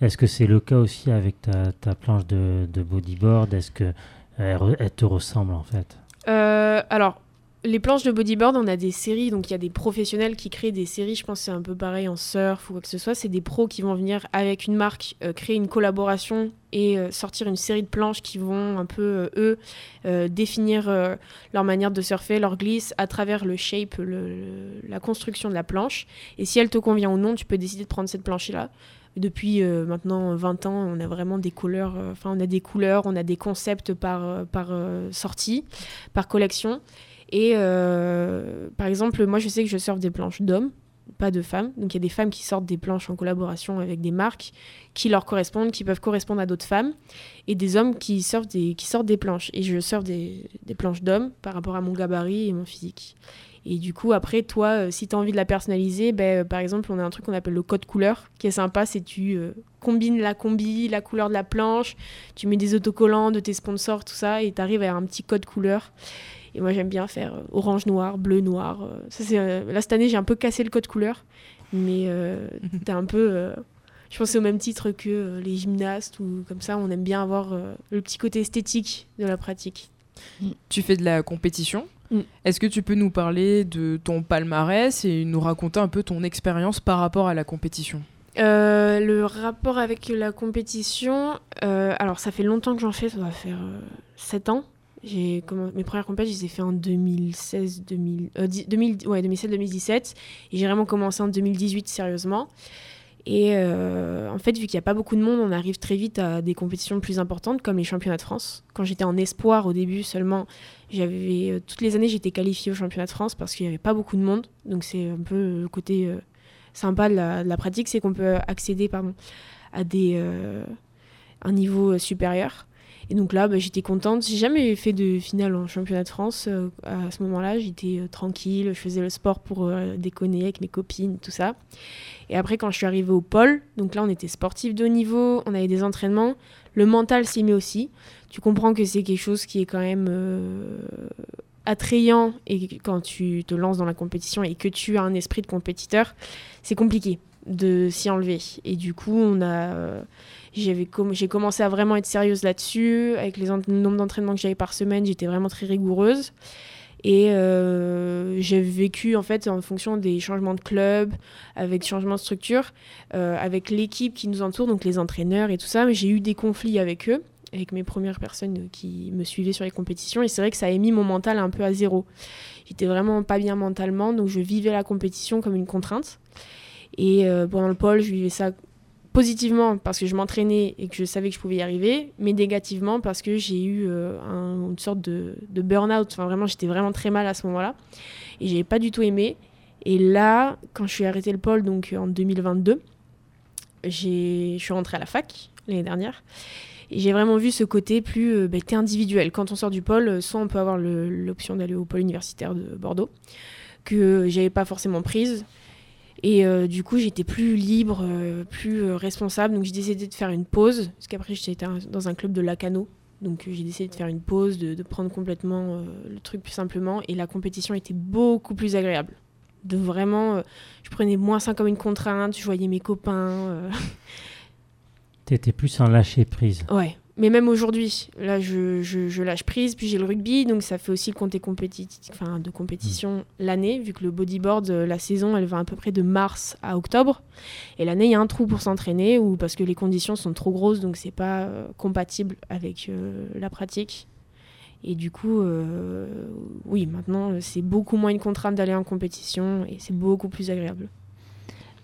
Est-ce que c'est le cas aussi avec ta, ta planche de, de bodyboard? Est-ce que elle, elle te ressemble en fait? Euh, alors, les planches de bodyboard, on a des séries, donc il y a des professionnels qui créent des séries, je pense c'est un peu pareil en surf ou quoi que ce soit, c'est des pros qui vont venir avec une marque euh, créer une collaboration et euh, sortir une série de planches qui vont un peu, euh, eux, définir leur manière de surfer, leur glisse à travers le shape, la construction de la planche. Et si elle te convient ou non, tu peux décider de prendre cette planche-là Depuis maintenant 20 ans, on a vraiment des couleurs, enfin on a des couleurs, on a des concepts par, par sortie, par collection. Et euh, par exemple, moi je sais que je surfe des planches d'hommes, pas de femmes. Donc il y a des femmes qui sortent des planches en collaboration avec des marques qui leur correspondent, qui peuvent correspondre à d'autres femmes, et des hommes qui, des, qui sortent des planches. Et je surfe des, des planches d'hommes par rapport à mon gabarit et mon physique. Et du coup, après, toi, euh, si tu as envie de la personnaliser, ben, euh, par exemple, on a un truc qu'on appelle le code couleur, qui est sympa, c'est tu combines la combi, la couleur de la planche, tu mets des autocollants de tes sponsors, tout ça, et tu arrives à un petit code couleur. Et moi, j'aime bien faire euh, orange-noir, bleu-noir. euh, ça, c'est, euh, là, cette année, j'ai un peu cassé le code couleur, mais euh, t'as un peu... euh, je pense que c'est au même titre que euh, les gymnastes, ou comme ça, on aime bien avoir euh, le petit côté esthétique de la pratique. Tu fais de la compétition. Mm. Est-ce que tu peux nous parler de ton palmarès et nous raconter un peu ton expérience par rapport à la compétition? Euh, le rapport avec la compétition, euh, alors ça fait longtemps que j'en fais, ça va faire 7 ans. J'ai mes premières compétitions, je les ai fait en 2016, 2000, euh, dix- 2000 ouais, 2007, 2017. Et j'ai vraiment commencé en 2018 sérieusement. Et euh, en fait, vu qu'il n'y a pas beaucoup de monde, on arrive très vite à des compétitions plus importantes, comme les championnats de France. Quand j'étais en espoir au début seulement, j'avais euh, toutes les années j'étais qualifiée au championnat de France parce qu'il n'y avait pas beaucoup de monde. Donc c'est un peu le côté euh, sympa de la, pratique, c'est qu'on peut accéder pardon, à des, un niveau supérieur. Et donc là, bah, j'étais contente. J'ai jamais fait de finale en championnat de France. euh, à ce moment-là, j'étais euh, tranquille. Je faisais le sport pour euh, déconner avec mes copines, tout ça. Et après, quand je suis arrivée au pôle, donc là, on était sportif de haut niveau, on avait des entraînements. Le mental s'y met aussi. Tu comprends que c'est quelque chose qui est quand même attrayant et quand tu te lances dans la compétition et que tu as un esprit de compétiteur, c'est compliqué de s'y enlever. Et du coup, on a, j'ai commencé à vraiment être sérieuse là-dessus. Avec les nombre d'entraînements que j'avais par semaine, j'étais vraiment très rigoureuse. Et euh, j'ai vécu en fait en fonction des changements de club, avec changements de structure, euh, avec l'équipe qui nous entoure, donc les entraîneurs et tout ça. J'ai eu des conflits avec eux, avec mes premières personnes qui me suivaient sur les compétitions. Et c'est vrai que ça a mis mon mental un peu à zéro. J'étais vraiment pas bien mentalement, donc je vivais la compétition comme une contrainte. Et euh, pendant le pôle, je vivais ça positivement parce que je m'entraînais et que je savais que je pouvais y arriver, mais négativement parce que j'ai eu euh, un- une sorte de, burn-out. Enfin, vraiment, j'étais vraiment très mal à ce moment-là et j'ai pas du tout aimé. Et là, quand je suis arrêté le pôle, donc en 2022, j'ai- je suis rentrée à la fac l'année dernière. Et j'ai vraiment vu ce côté plus euh, bah, individuel. Quand on sort du pôle, euh, soit on peut avoir l'option d'aller au pôle universitaire de Bordeaux, que j'avais pas forcément prise. Et euh, du coup, j'étais plus libre, euh, plus euh, responsable. Donc j'ai décidé de faire une pause, parce qu'après j'étais un- dans un club de Lacano. Donc j'ai décidé de faire une pause, de, de prendre complètement le truc plus simplement. Et la compétition était beaucoup plus agréable. De vraiment, je prenais moins ça comme une contrainte, je voyais mes copains. T'étais plus en lâcher prise. Ouais, mais même aujourd'hui, là, je, je- lâche prise, puis j'ai le rugby, donc ça fait aussi le compter enfin, de compétition l'année, vu que le bodyboard, euh, la saison, elle va à peu près de mars à octobre. Et l'année, il y a un trou pour s'entraîner, ou parce que les conditions sont trop grosses, donc c'est pas euh, compatible avec euh, la pratique. Et du coup, oui, maintenant, c'est beaucoup moins une contrainte d'aller en compétition, et c'est beaucoup plus agréable.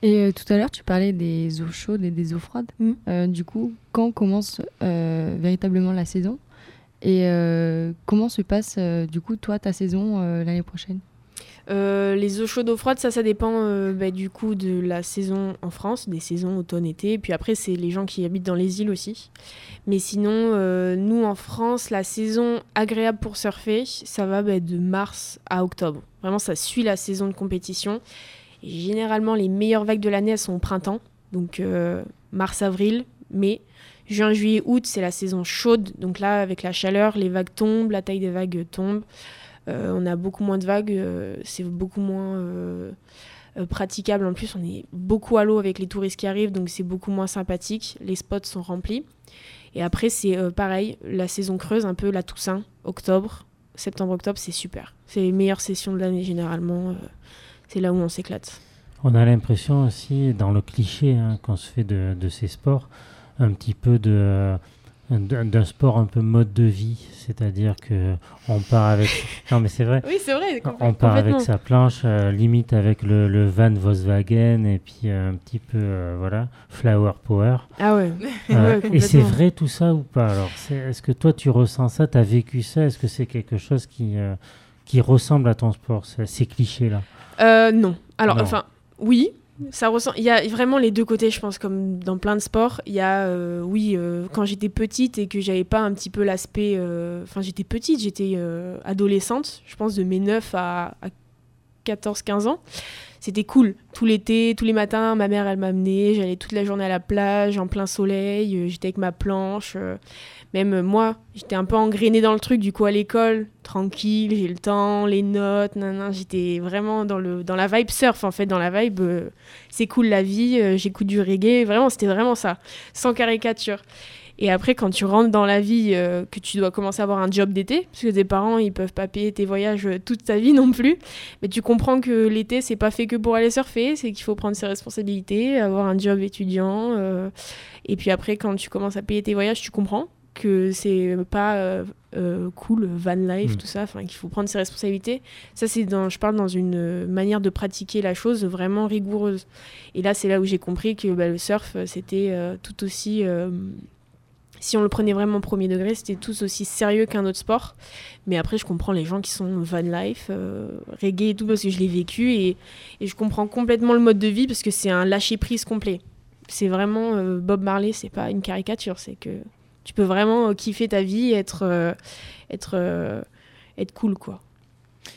Et euh, tout à l'heure, tu parlais des eaux chaudes et des eaux froides. Mm. Euh, du coup, quand commence euh, véritablement la saison? Et euh, comment se passe, euh, du coup, toi, ta saison euh, l'année prochaine? Euh, les eaux chaudes, eaux froides, ça, ça dépend euh, bah, du coup de la saison en France, des saisons automne-été. Puis après, c'est les gens qui habitent dans les îles aussi. Mais sinon, euh, nous en France, la saison agréable pour surfer, ça va bah, de mars à octobre. Vraiment, ça suit la saison de compétition. Généralement, les meilleures vagues de l'année, sont au printemps. Donc euh, mars-avril, mai. Juin, juillet, août, c'est la saison chaude. Donc là, avec la chaleur, les vagues tombent, la taille des vagues tombe. Euh, on a beaucoup moins de vagues, euh, c'est beaucoup moins praticable. En plus, on est beaucoup à l'eau avec les touristes qui arrivent, donc c'est beaucoup moins sympathique. Les spots sont remplis. Et après, c'est pareil, la saison creuse, un peu la Toussaint, octobre, septembre-octobre, c'est super. C'est les meilleures sessions de l'année généralement. C'est là où on s'éclate. On a l'impression aussi, dans le cliché hein, qu'on se fait de, de ces sports, un petit peu de, d'un sport un peu mode de vie, c'est-à-dire que on part avec. Non, mais c'est vrai. Oui, c'est vrai. On part avec sa planche, euh, limite avec le, le van Volkswagen et puis euh, un petit peu, euh, voilà, flower power. Ah ouais. Ouais, et c'est vrai tout ça ou pas Alors, est-ce que toi tu ressens ça? Tu as vécu ça? Est-ce que c'est quelque chose qui, qui ressemble à ton sport, ces, ces clichés-là? Euh, non. Alors, enfin, oui. Ça ressent. Il y a vraiment les deux côtés, je pense, comme dans plein de sports. Il y a, euh, oui, euh, quand j'étais petite et que j'avais pas un petit peu l'aspect. Enfin, j'étais petite, j'étais adolescente, je pense de mes 9 à, à 14-15 ans. C'était cool. Tout l'été, tous les matins, ma mère, elle m'amenait. J'allais toute la journée à la plage, en plein soleil. J'étais avec ma planche. Même euh, moi, j'étais un peu engrainée dans le truc. Du coup, à l'école, tranquille, j'ai le temps, les notes, nan, J'étais vraiment dans, le, dans la vibe surf, en fait. Dans la vibe, euh, c'est cool la vie, euh, j'écoute du reggae. Vraiment, c'était vraiment ça. Sans caricature. Et après, quand tu rentres dans la vie, que tu dois commencer à avoir un job d'été, parce que tes parents, ils peuvent pas payer tes voyages toute ta vie non plus, mais tu comprends que l'été, c'est pas fait que pour aller surfer, c'est qu'il faut prendre ses responsabilités, avoir un job étudiant. et puis après, quand tu commences à payer tes voyages, tu comprends que c'est pas euh, euh, cool, van life, Mm. tout ça, enfin qu'il faut prendre ses responsabilités. Ça, c'est dans, je parle dans une manière de pratiquer la chose vraiment rigoureuse. Et là, c'est là où j'ai compris que bah, le surf, c'était euh, tout aussi. si on le prenait vraiment au premier degré, c'était tout aussi sérieux qu'un autre sport. Mais après, je comprends les gens qui sont van life, reggae et tout, parce que je l'ai vécu et, et je comprends complètement le mode de vie parce que c'est un lâcher prise complet. C'est vraiment Bob Marley, c'est pas une caricature, c'est que tu peux vraiment euh, kiffer ta vie, être, euh, être, euh, être cool quoi.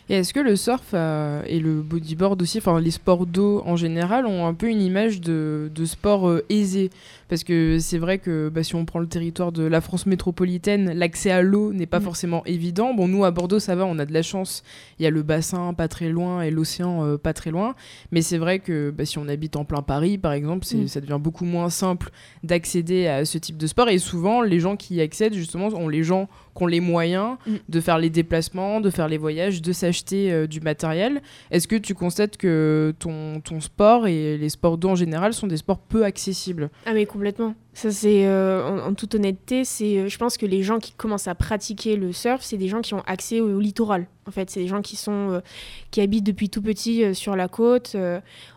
Et est-ce que le surf euh, et le bodyboard aussi, enfin les sports d'eau en général, ont un peu une image de, de sport euh, aisé? Parce que c'est vrai que bah, si on prend le territoire de la France métropolitaine, l'accès à l'eau n'est pas Mm. forcément évident. Bon, nous à Bordeaux, ça va, on a de la chance. Il y a le bassin pas très loin et l'océan euh, pas très loin. Mais c'est vrai que bah, si on habite en plein Paris, par exemple, Mm. ça devient beaucoup moins simple d'accéder à ce type de sport. Et souvent, les gens qui y accèdent, justement, ont les gens qui ont les moyens Mm. de faire les déplacements, de faire les voyages, de s'acheter euh, du matériel. Est-ce que tu constates que ton, ton sport et les sports d'eau en général sont des sports peu accessibles? Ah mais complètement. Ça c'est euh, en, en toute honnêteté, c'est euh, je pense que les gens qui commencent à pratiquer le surf, c'est des gens qui ont accès au, au littoral. En fait, c'est des gens qui sont euh, qui habitent depuis tout petit sur la côte.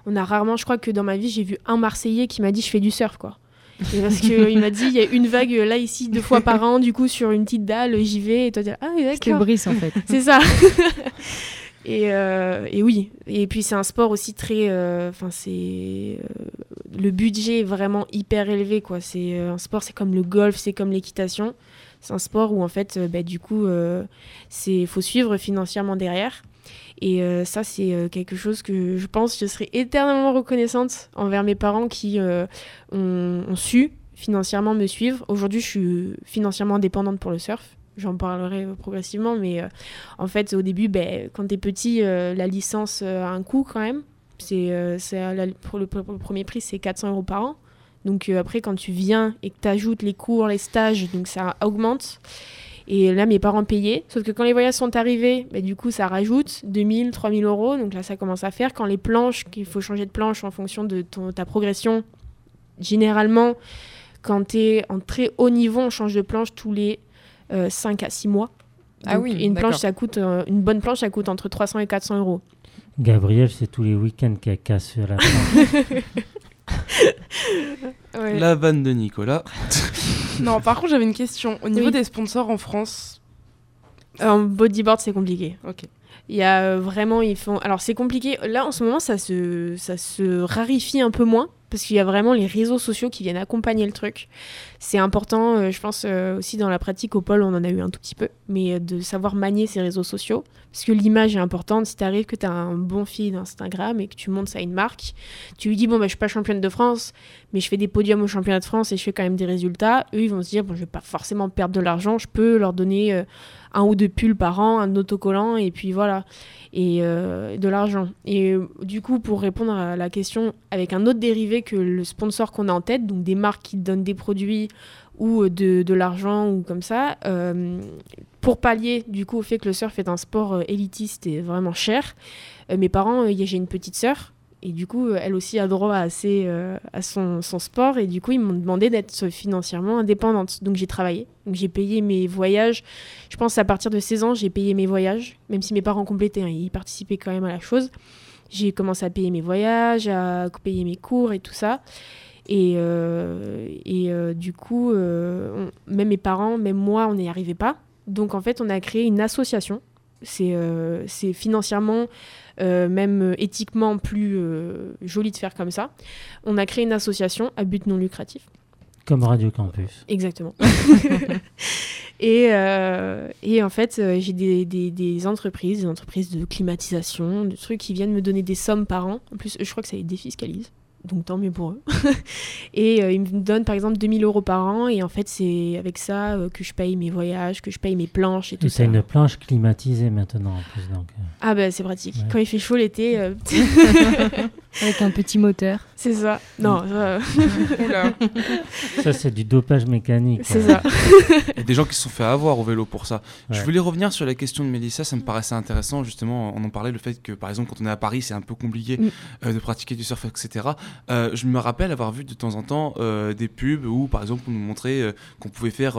on a rarement, je crois que dans ma vie, j'ai vu un Marseillais qui m'a dit je fais du surf quoi. Parce que il m'a dit il y a une vague là ici deux fois par an du coup sur une petite dalle j'y vais et toi tu dis ah d'accord Brice en fait. c'est ça. et, euh, et oui. Et puis c'est un sport aussi très. euh, Enfin, c'est. euh, le budget est vraiment hyper élevé, quoi. C'est un sport, c'est comme le golf, c'est comme l'équitation. C'est un sport où en fait, bah, du coup, c'est faut suivre financièrement derrière. Et euh, ça, c'est euh, quelque chose que je pense je serai éternellement reconnaissante envers mes parents qui euh, ont, su financièrement me suivre. Aujourd'hui, je suis financièrement indépendante pour le surf. J'en parlerai progressivement, mais en fait, au début, ben, quand t'es petit, la licence a un coût quand même. C'est, pour, le, pour le premier prix, c'est 400 euros par an. Donc après, quand tu viens et que tu ajoutes les cours, les stages, donc ça augmente. Et là, mes parents payaient. Sauf que quand les voyages sont arrivés, bah, du coup, ça rajoute 2000, 3000 euros. Donc là, ça commence à faire. Quand les planches, qu'il faut changer de planche en fonction de ton- ta progression, généralement, quand tu es en très haut niveau, on change de planche tous les 5 à 6 mois. Ah oui, une planche, ça coûte, euh, une bonne planche, ça coûte entre 300 et 400 euros. Gabriel, c'est tous les week-ends qu'elle casse la planche. La vanne de Nicolas. Non, par contre, j'avais une question. Au niveau Oui. des sponsors en France, En bodyboard, c'est compliqué. Ok. Il y a euh, vraiment, ils font. Alors, c'est compliqué. Là, en ce moment, ça se, ça se raréfie un peu moins. Parce qu'il y a vraiment les réseaux sociaux qui viennent accompagner le truc. C'est important, euh, je pense, euh, aussi dans la pratique au pôle, on en a eu un tout petit peu, mais euh, de savoir manier ces réseaux sociaux. Parce que l'image est importante. Si tu arrives que tu as un bon feed Instagram et que tu montes ça à une marque, tu lui dis Bon, bah, je suis pas championne de France, mais je fais des podiums au championnat de France et je fais quand même des résultats. Eux, ils vont se dire Bon, je vais pas forcément perdre de l'argent, je peux leur donner un ou deux pulls par an, un autocollant, et puis voilà. Et euh, de l'argent. Et euh, du coup, pour répondre à la question, avec un autre dérivé que le sponsor qu'on a en tête, donc des marques qui donnent des produits ou euh, de, l'argent ou comme ça, pour pallier du coup au fait que le surf est un sport élitiste et vraiment cher, mes parents, j'ai une petite sœur Et du coup, elle aussi a droit à, ses, euh, à son, son sport. Et du coup, ils m'ont demandé d'être financièrement indépendante. Donc j'ai travaillé. J'ai payé mes voyages. Je pense à partir de 16 ans, j'ai payé mes voyages. Même si mes parents complétaient, hein, ils participaient quand même à la chose. J'ai commencé à payer mes voyages, à payer mes cours et tout ça. Et, euh, et euh, du coup, même mes parents, même moi, on n'y arrivait pas. Donc en fait, on a créé une association. C'est euh, c'est financièrement, euh, même éthiquement plus euh, joli de faire comme ça. On a créé une association à but non lucratif. Comme Radio Campus. Exactement. et, et en fait, j'ai des, des- des entreprises, des entreprises de climatisation, de trucs qui viennent me donner des sommes par an. En plus, je crois que ça les défiscalise. Donc tant mieux pour eux. et euh, ils me donnent par exemple 2000 euros par an. Et en fait, c'est avec ça euh, que je paye mes voyages, que je paye mes planches et tout Et ça. c'est une planche climatisée maintenant en plus. Donc, euh, Ah bah c'est pratique. Ouais. Quand il fait chaud l'été, euh, Avec un petit moteur. c'est ça. Non, euh, Oula. ça, c'est du dopage mécanique. c'est quoi. ça. Il y a des gens qui se sont fait avoir au vélo pour ça. Je voulais revenir sur la question de Mélissa, ça me paraissait intéressant justement, on en parlait, le fait que par exemple quand on est à Paris c'est un peu compliqué Mm. euh, de pratiquer du surf, etc. Euh, je me rappelle avoir vu de temps en temps euh, des pubs où par exemple on nous montrait euh, qu'on pouvait faire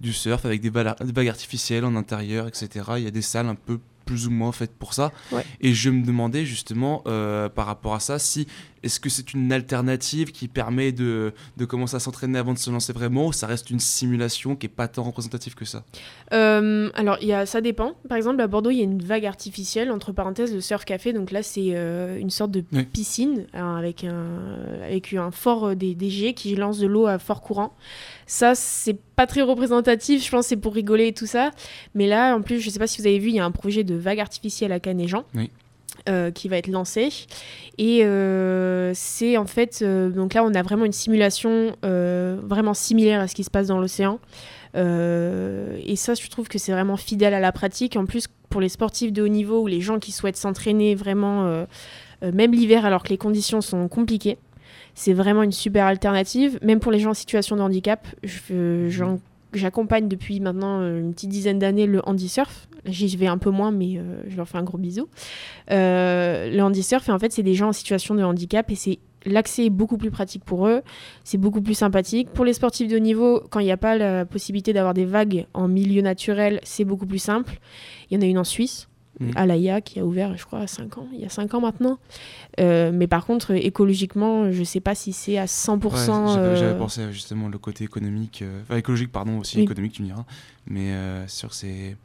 du surf avec des, des vagues artificielles en intérieur, etc. Il y a des salles un peu plus ou moins faites pour ça. Ouais. Et je me demandais justement euh, par rapport à ça si est-ce que c'est une alternative qui permet de, de commencer à s'entraîner avant de se lancer vraiment ou ça reste une simulation qui est pas tant représentative que ça? Euh, alors, y a, ça dépend. Par exemple, à Bordeaux, il y a une vague artificielle, entre parenthèses, le surf café. Donc là, c'est euh, une sorte de piscine hein, avec, un, avec un fort euh, des, des jets qui lance de l'eau à fort courant. Ça, c'est pas très représentatif. Je pense c'est pour rigoler et tout ça. Mais là, en plus, je sais pas si vous avez vu, il y a un projet de vague artificielle à Canéjean. Oui. euh, qui va être lancé et euh, c'est en fait euh, donc là on a vraiment une simulation vraiment similaire à ce qui se passe dans l'océan et ça, je trouve que c'est vraiment fidèle à la pratique. En plus, pour les sportifs de haut niveau ou les gens qui souhaitent s'entraîner vraiment, même l'hiver, alors que les conditions sont compliquées, c'est vraiment une super alternative. Même pour les gens en situation de handicap, j'accompagne depuis maintenant euh, une petite dizaine d'années le handisurf. J'y vais un peu moins, mais euh, je leur fais un gros bisou. Euh, le handisurf, en fait, c'est des gens en situation de handicap et c'est l'accès est beaucoup plus pratique pour eux, c'est beaucoup plus sympathique. Pour les sportifs de haut niveau, quand il n'y a pas la possibilité d'avoir des vagues en milieu naturel, c'est beaucoup plus simple. Il y en a une en Suisse, À l'AIA, qui a ouvert, je crois, à 5 ans, il y a 5 ans maintenant. Euh, mais par contre, écologiquement, je ne sais pas si c'est à 100%. Ouais, j'avais, j'avais euh, pensé justement le côté économique, euh, enfin écologique pardon aussi Oui. économique tu me diras, mais euh, que c'est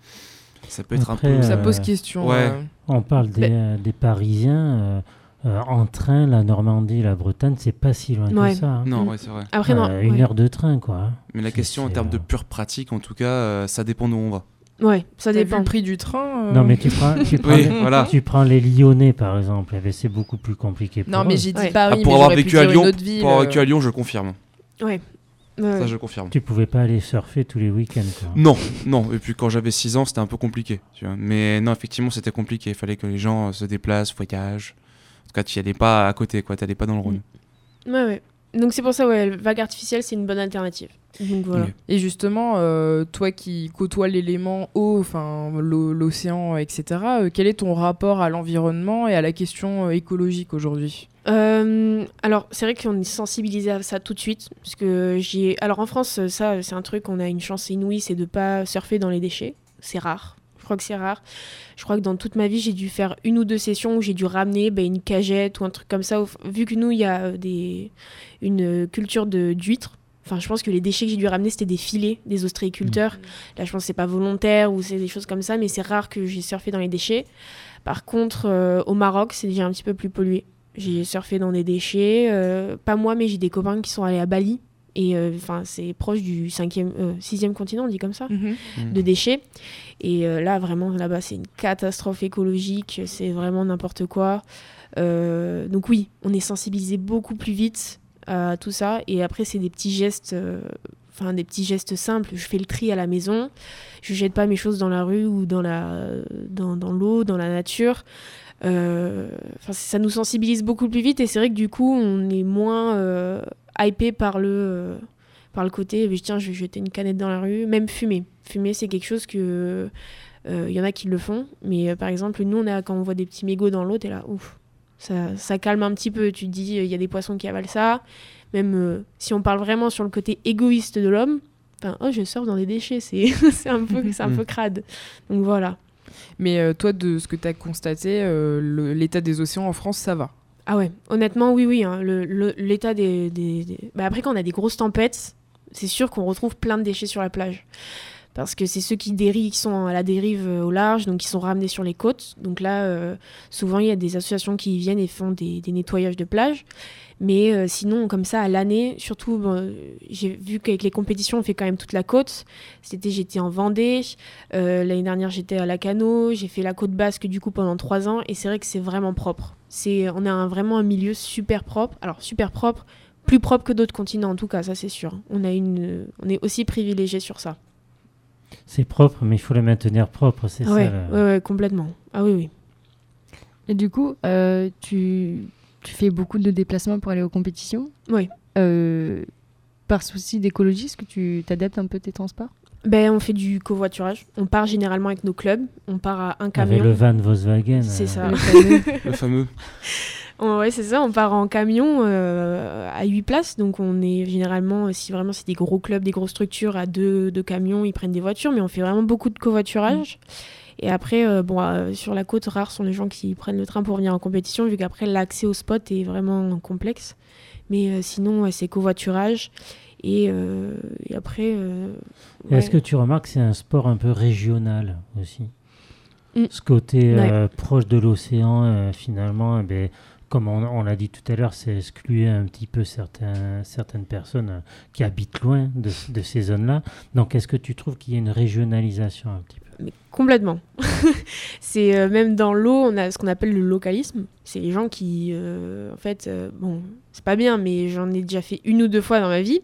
ça peut être Après, un peu. Ça pose question. ouais. euh. On parle des, des Parisiens. euh, euh, en train, la Normandie, la Bretagne, c'est pas si loin Ouais. que ça. hein. Non ouais c'est vrai. Après, non. Euh, une ouais. heure de train, quoi. Mais la question en termes de pure pratique en tout cas, euh, ça dépend d'où on va. Ouais, ça vu dépend. le prix du train euh Non, mais tu prends, tu prends, Oui, les, voilà. tu prends les Lyonnais, par exemple. c'est beaucoup plus compliqué pour Non, mais j'ai dit Ouais. Paris, Ah, pour mais avoir vécu à Lyon, ville. pour avoir euh. vécu à Lyon, je confirme. Ouais. Ouais, Ça je confirme. Tu pouvais pas aller surfer tous les week-ends. Non, non. Et puis quand j'avais 6 ans, c'était un peu compliqué. Tu vois. Mais non, effectivement, c'était compliqué. Il fallait que les gens euh, se déplacent, voyagent. En tout cas, tu n'y allais pas à côté, quoi. Tu n'allais pas dans le Rhône. Ouais, ouais. Donc c'est pour ça, ouais, vague artificielle, c'est une bonne alternative. Donc voilà. Ok. Et justement, euh, toi qui côtoies l'élément eau, enfin l'o- l'océan, etc., euh, quel est ton rapport à l'environnement et à la question euh, écologique aujourd'hui? Euh, alors, c'est vrai qu'on est sensibilisé à ça tout de suite. Parce que j'ai. Alors, en France, ça, c'est un truc, on a une chance inouïe, c'est de pas surfer dans les déchets. C'est rare. Je crois que c'est rare. Je crois que dans toute ma vie, j'ai dû faire une ou deux sessions où j'ai dû ramener ben, une cagette ou un truc comme ça. Vu que nous, il y a des... une culture de- d'huîtres. Enfin, je pense que les déchets que j'ai dû ramener, c'était des filets des ostréiculteurs. Là, je pense que c'est pas volontaire ou c'est des choses comme ça, mais c'est rare que j'ai surfé dans les déchets. Par contre, euh, au Maroc, c'est déjà un petit peu plus pollué. J'ai surfé dans des déchets. euh, pas moi, mais j'ai des copains qui sont allés à Bali. Et euh, enfin, c'est proche du cinquième, euh, sixième continent, on dit comme ça, Mm. de déchets. Et euh, là, vraiment, là-bas, c'est une catastrophe écologique. C'est vraiment n'importe quoi. Euh, donc oui, on est sensibilisé beaucoup plus vite tout ça. Et après, c'est des petits gestes, euh, enfin des petits gestes simples. Je fais le tri à la maison. Je jette pas mes choses dans la rue ou dans la, dans, dans l'eau, dans la nature. Euh, enfin, ça nous sensibilise beaucoup plus vite et c'est vrai que du coup, on est moins euh, hypé par le, par le côté, tiens, je vais jeter une canette dans la rue. Même fumer. Fumer, c'est quelque chose que. Il y en a qui le font, mais par exemple, nous, on a, quand on voit des petits mégots dans l'eau, t'es là, ouf. Ça, ça calme un petit peu. Tu te dis, il y a des poissons qui avalent ça. Même euh, si on parle vraiment sur le côté égoïste de l'homme, enfin, oh, je surfe dans des déchets, c'est un, peu, un peu crade. Donc voilà. Mais euh, toi, de ce que tu as constaté, euh, l'état des océans en France, ça va? Ah ouais, honnêtement, oui, oui. hein, L'état des, des- des- Bah après, quand on a des grosses tempêtes, c'est sûr qu'on retrouve plein de déchets sur la plage. Parce que c'est ceux qui dérivent, qui sont à la dérive euh, au large, donc qui sont ramenés sur les côtes. Donc là, euh, souvent, il y a des associations qui viennent et font des, nettoyages de plage. Mais euh, sinon, comme ça, à l'année, surtout, j'ai vu qu'avec les compétitions, on fait quand même toute la côte. C'était, j'étais en Vendée. L'année dernière, j'étais à Lacano. J'ai fait la côte basque, du coup, pendant trois ans. Et c'est vrai que c'est vraiment propre. C'est, on a vraiment un milieu super propre. Alors, super propre, plus propre que d'autres continents, en tout cas, ça, c'est sûr. On, a une, on est aussi privilégié sur ça. C'est propre, mais il faut le maintenir propre, c'est Ah ouais, ça. le- ouais, ouais, complètement. Ah oui, oui. Et du coup, euh, tu, tu fais beaucoup de déplacements pour aller aux compétitions. Oui. Euh, par souci d'écologie, est-ce que tu t'adaptes un peu tes transports? Ben, on fait du covoiturage. On part généralement avec nos clubs. On part à un Avec camion. le van Volkswagen. C'est euh, ça. Le fameux. Le fameux. Oh, ouais, c'est ça, on part en camion euh, à 8 places. Donc on est généralement, euh, si vraiment c'est des gros clubs, des grosses structures, à deux, deux camions, ils prennent des voitures, mais on fait vraiment beaucoup de covoiturage. Et après, euh, bon, euh, sur la côte, rares sont les gens qui prennent le train pour venir en compétition, vu qu'après l'accès au spot est vraiment complexe. Mais sinon, ouais, c'est covoiturage. Et, et après. Est-ce que tu remarques que c'est un sport un peu régional aussi? Mm. Ce côté Ouais. proche de l'océan, euh, finalement, eh ben, comme on, l'a dit tout à l'heure, c'est excluer un petit peu certaines personnes euh, qui habitent loin de, ces zones-là. Donc, est-ce que tu trouves qu'il y a une régionalisation un petit peu? Mais complètement. c'est euh, même dans l'eau, on a ce qu'on appelle le localisme. C'est les gens qui, euh, en fait, bon, c'est pas bien, mais j'en ai déjà fait une ou deux fois dans ma vie.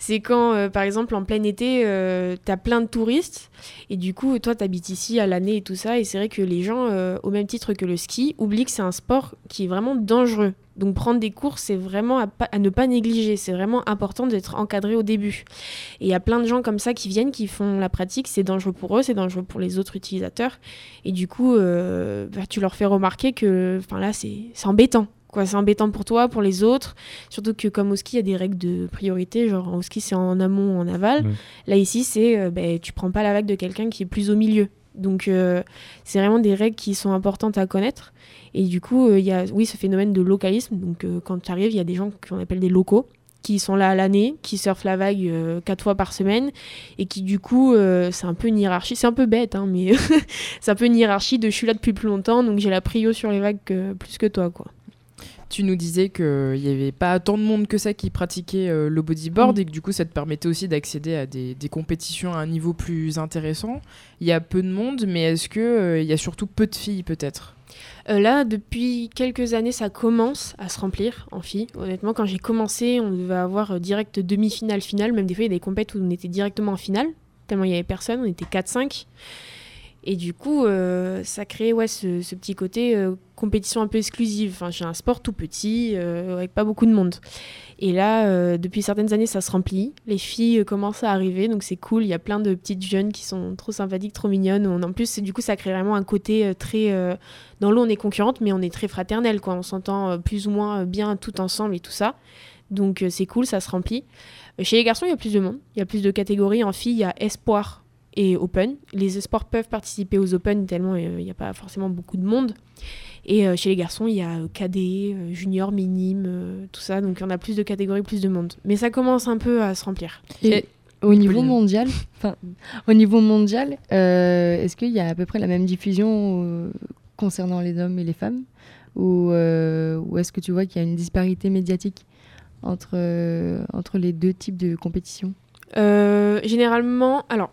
C'est quand, euh, par exemple, en plein été, euh, t'as plein de touristes et du coup, toi, t'habites ici à l'année et tout ça. Et c'est vrai que les gens, euh, au même titre que le ski, oublient que c'est un sport qui est vraiment dangereux. Donc prendre des cours, c'est vraiment à, ne pas négliger. C'est vraiment important d'être encadré au début. Et il y a plein de gens comme ça qui viennent, qui font la pratique. C'est dangereux pour eux, c'est dangereux pour les autres utilisateurs. Et du coup, euh, bah, tu leur fais remarquer que enfin là, c'est embêtant. Quoi. C'est embêtant pour toi, pour les autres. Surtout que comme au ski, il y a des règles de priorité. Genre, au ski, c'est en amont ou en aval. Là, ici, c'est euh, ben, tu prends pas la vague de quelqu'un qui est plus au milieu. Donc, euh, c'est vraiment des règles qui sont importantes à connaître. Et du coup, euh, il y a, oui, ce phénomène de localisme. Donc, euh, quand tu arrives, il y a des gens qu'on appelle des locaux qui sont là à l'année, qui surfent la vague euh, quatre fois par semaine et qui du coup, euh, c'est un peu une hiérarchie, c'est un peu bête, hein, mais c'est un peu une hiérarchie de je suis là depuis plus longtemps, donc j'ai la prio sur les vagues que- plus que toi, quoi. Tu nous disais qu'il n'y avait pas tant de monde que ça qui pratiquait euh, le bodyboard Mm. et que du coup ça te permettait aussi d'accéder à des, des compétitions à un niveau plus intéressant. Il y a peu de monde, mais est-ce qu'il il y a surtout peu de filles peut-être? Euh, là, depuis quelques années, ça commence à se remplir en filles. Honnêtement, quand j'ai commencé, on devait avoir euh, direct demi-finale, finale. Même des fois, il y a des compètes où on était directement en finale, tellement il y avait personne, on était 4-5. Et du coup, euh, ça crée ouais, ce, petit côté euh, compétition un peu exclusive. Enfin, j'ai un sport tout petit, euh, avec pas beaucoup de monde. Et là, depuis certaines années, ça se remplit. Les filles commencent à arriver, donc c'est cool. Il y a plein de petites jeunes qui sont trop sympathiques, trop mignonnes. On- en plus, du coup, ça crée vraiment un côté très... dans l'eau, on est concurrente, mais on est très fraternel, quoi. On s'entend plus ou moins bien tout ensemble et tout ça. Donc c'est cool, ça se remplit. Chez les garçons, il y a plus de monde. Il y a plus de catégories. En filles, il y a espoir et open. Les espoirs peuvent participer aux open tellement euh, il n'y a pas forcément beaucoup de monde. Et euh, chez les garçons, il y a cadet, euh, junior, minime, euh, tout ça. Donc on a plus de catégories, plus de monde. Mais ça commence un peu à se remplir. Et Et- au niveau mondial, au niveau mondial, euh, est-ce qu'il y a à peu près la même diffusion euh, concernant les hommes et les femmes, ou, euh, ou est-ce que tu vois qu'il y a une disparité médiatique entre euh, entre les deux types de compétitions? Euh, généralement, alors,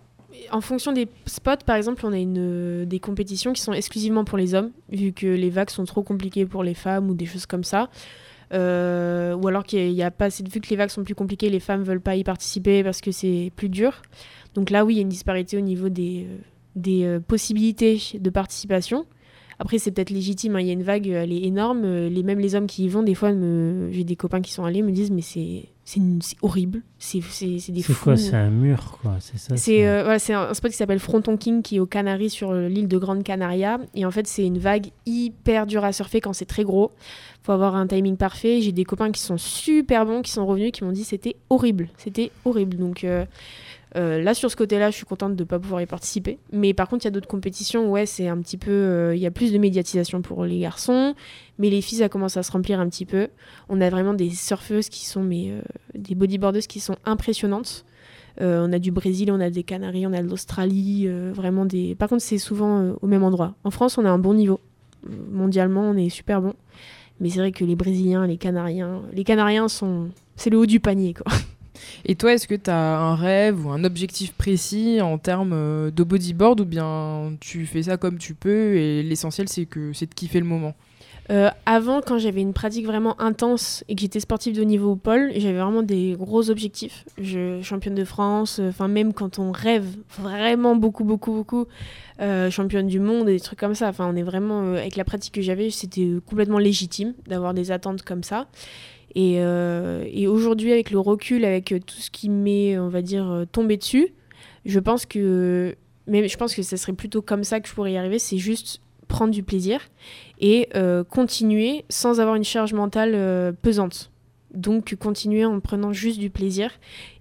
en fonction des spots, par exemple, on a une, des compétitions qui sont exclusivement pour les hommes, vu que les vagues sont trop compliquées pour les femmes ou des choses comme ça. Euh, ou alors qu'il n'y a, pas assez de vu que les vagues sont plus compliquées, les femmes veulent pas y participer parce que c'est plus dur. Donc là, oui, il y a une disparité au niveau des, euh, euh, possibilités de participation. Après, c'est peut-être légitime. hein, Il y a une vague, elle est énorme. euh, Les, même les hommes qui y vont, des fois, j'ai des copains qui sont allés me disent, mais c'est c'est horrible. C'est des C'est quoi C'est un mur, quoi. C'est ça C'est euh, voilà, un, spot qui s'appelle Fronton King qui est aux Canaries sur euh, l'île de Grande Canaria. Et en fait, c'est une vague hyper dure à surfer quand c'est très gros. faut avoir un timing parfait. J'ai des copains qui sont super bons, qui sont revenus, qui m'ont dit c'était horrible. C'était horrible. Donc euh, là, sur ce côté-là, je suis contente de ne pas pouvoir y participer. Mais par contre, il y a d'autres compétitions ouais, c'est un petit peu. euh, Il y a plus de médiatisation pour les garçons. Mais les filles, ça commence à se remplir un petit peu. On a vraiment des surfeuses qui sont. Mais, euh, des bodyboardeuses qui sont impressionnantes. Euh, on a du Brésil, on a des Canaries, on a de l'Australie, euh, vraiment des. Par contre, c'est souvent euh, au même endroit. En France, on a un bon niveau. Euh, Mondialement, on est super bon. Mais c'est vrai que les Brésiliens, les Canariens, les Canariens sont, c'est le haut du panier, quoi. Et toi, est-ce que tu as un rêve ou un objectif précis en termes euh, de bodyboard ou bien tu fais ça comme tu peux et l'essentiel c'est que c'est de kiffer le moment? Euh, avant, quand j'avais une pratique vraiment intense et que j'étais sportive de niveau au pôle, j'avais vraiment des gros objectifs. Je championne de France, euh, enfin même quand on rêve vraiment beaucoup, beaucoup, beaucoup, championne du monde et des trucs comme ça. Enfin, on est vraiment avec la pratique que j'avais, c'était complètement légitime d'avoir des attentes comme ça. Et, euh, et aujourd'hui, avec le recul, avec tout ce qui m'est, on va dire, euh, tombé dessus, je pense que, mais je pense que ce serait plutôt comme ça que je pourrais y arriver. C'est juste prendre du plaisir et euh, continuer sans avoir une charge mentale pesante. Donc continuer en prenant juste du plaisir.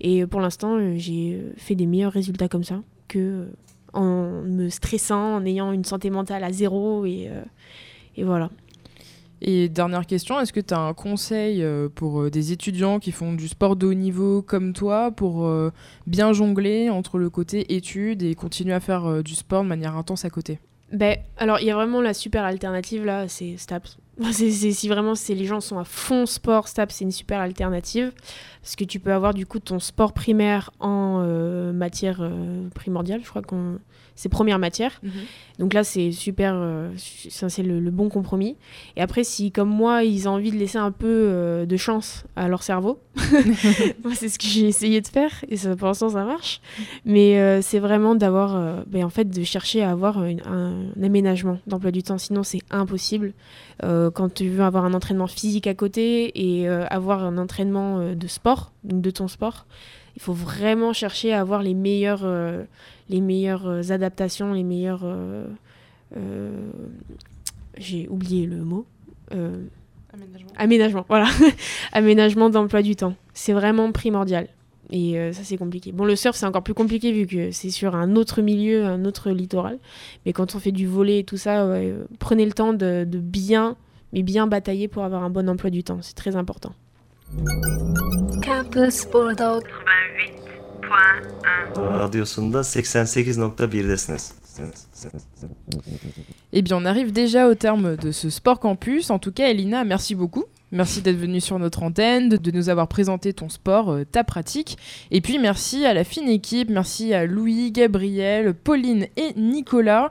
Et pour l'instant, j'ai fait des meilleurs résultats comme ça que en me stressant, en ayant une santé mentale à zéro. Et voilà. Et dernière question, est-ce que tu as un conseil euh, pour euh, des étudiants qui font du sport de haut niveau comme toi pour euh, bien jongler entre le côté études et continuer à faire du sport de manière intense à côté? Ben, alors, il y a vraiment la super alternative là, c'est STAPS. C'est- si vraiment c'est les gens sont à fond sport, STAPS c'est une super alternative. Parce que tu peux avoir du coup ton sport primaire en matière primordiale, je crois qu'on. C'est première matière. Donc là, c'est super. euh, ça, c'est le, le bon compromis. Et après, si comme moi, ils ont envie de laisser un peu euh, de chance à leur cerveau, moi, c'est ce que j'ai essayé de faire. Et ça, pour l'instant, ça marche. Mais euh, c'est vraiment d'avoir. ben, en fait, de chercher à avoir une- un, aménagement d'emploi du temps. Sinon, c'est impossible. Quand tu veux avoir un entraînement physique à côté et avoir un entraînement de sport, donc de ton sport, il faut vraiment chercher à avoir les meilleures, euh, les meilleures euh, adaptations, les meilleures. euh, euh, J'ai oublié le mot. Euh, aménagement, voilà. aménagement d'emploi du temps. C'est vraiment primordial. Et euh, ça, c'est compliqué. Bon, le surf, c'est encore plus compliqué vu que c'est sur un autre milieu, un autre littoral. Mais quand on fait du volet et tout ça, ouais, euh, prenez le temps de, de bien, mais bien batailler pour avoir un bon emploi du temps. C'est très important. Campus Bulldog Radyosunda 88.1'desiniz. Eh bien, on arrive déjà au terme de ce Sport Campus. En tout cas, Elina, merci beaucoup. Merci d'être venue sur notre antenne, de, de nous avoir présenté ton sport, euh, ta pratique. Et puis, merci à la fine équipe, merci à Louis, Gabriel, Pauline et Nicolas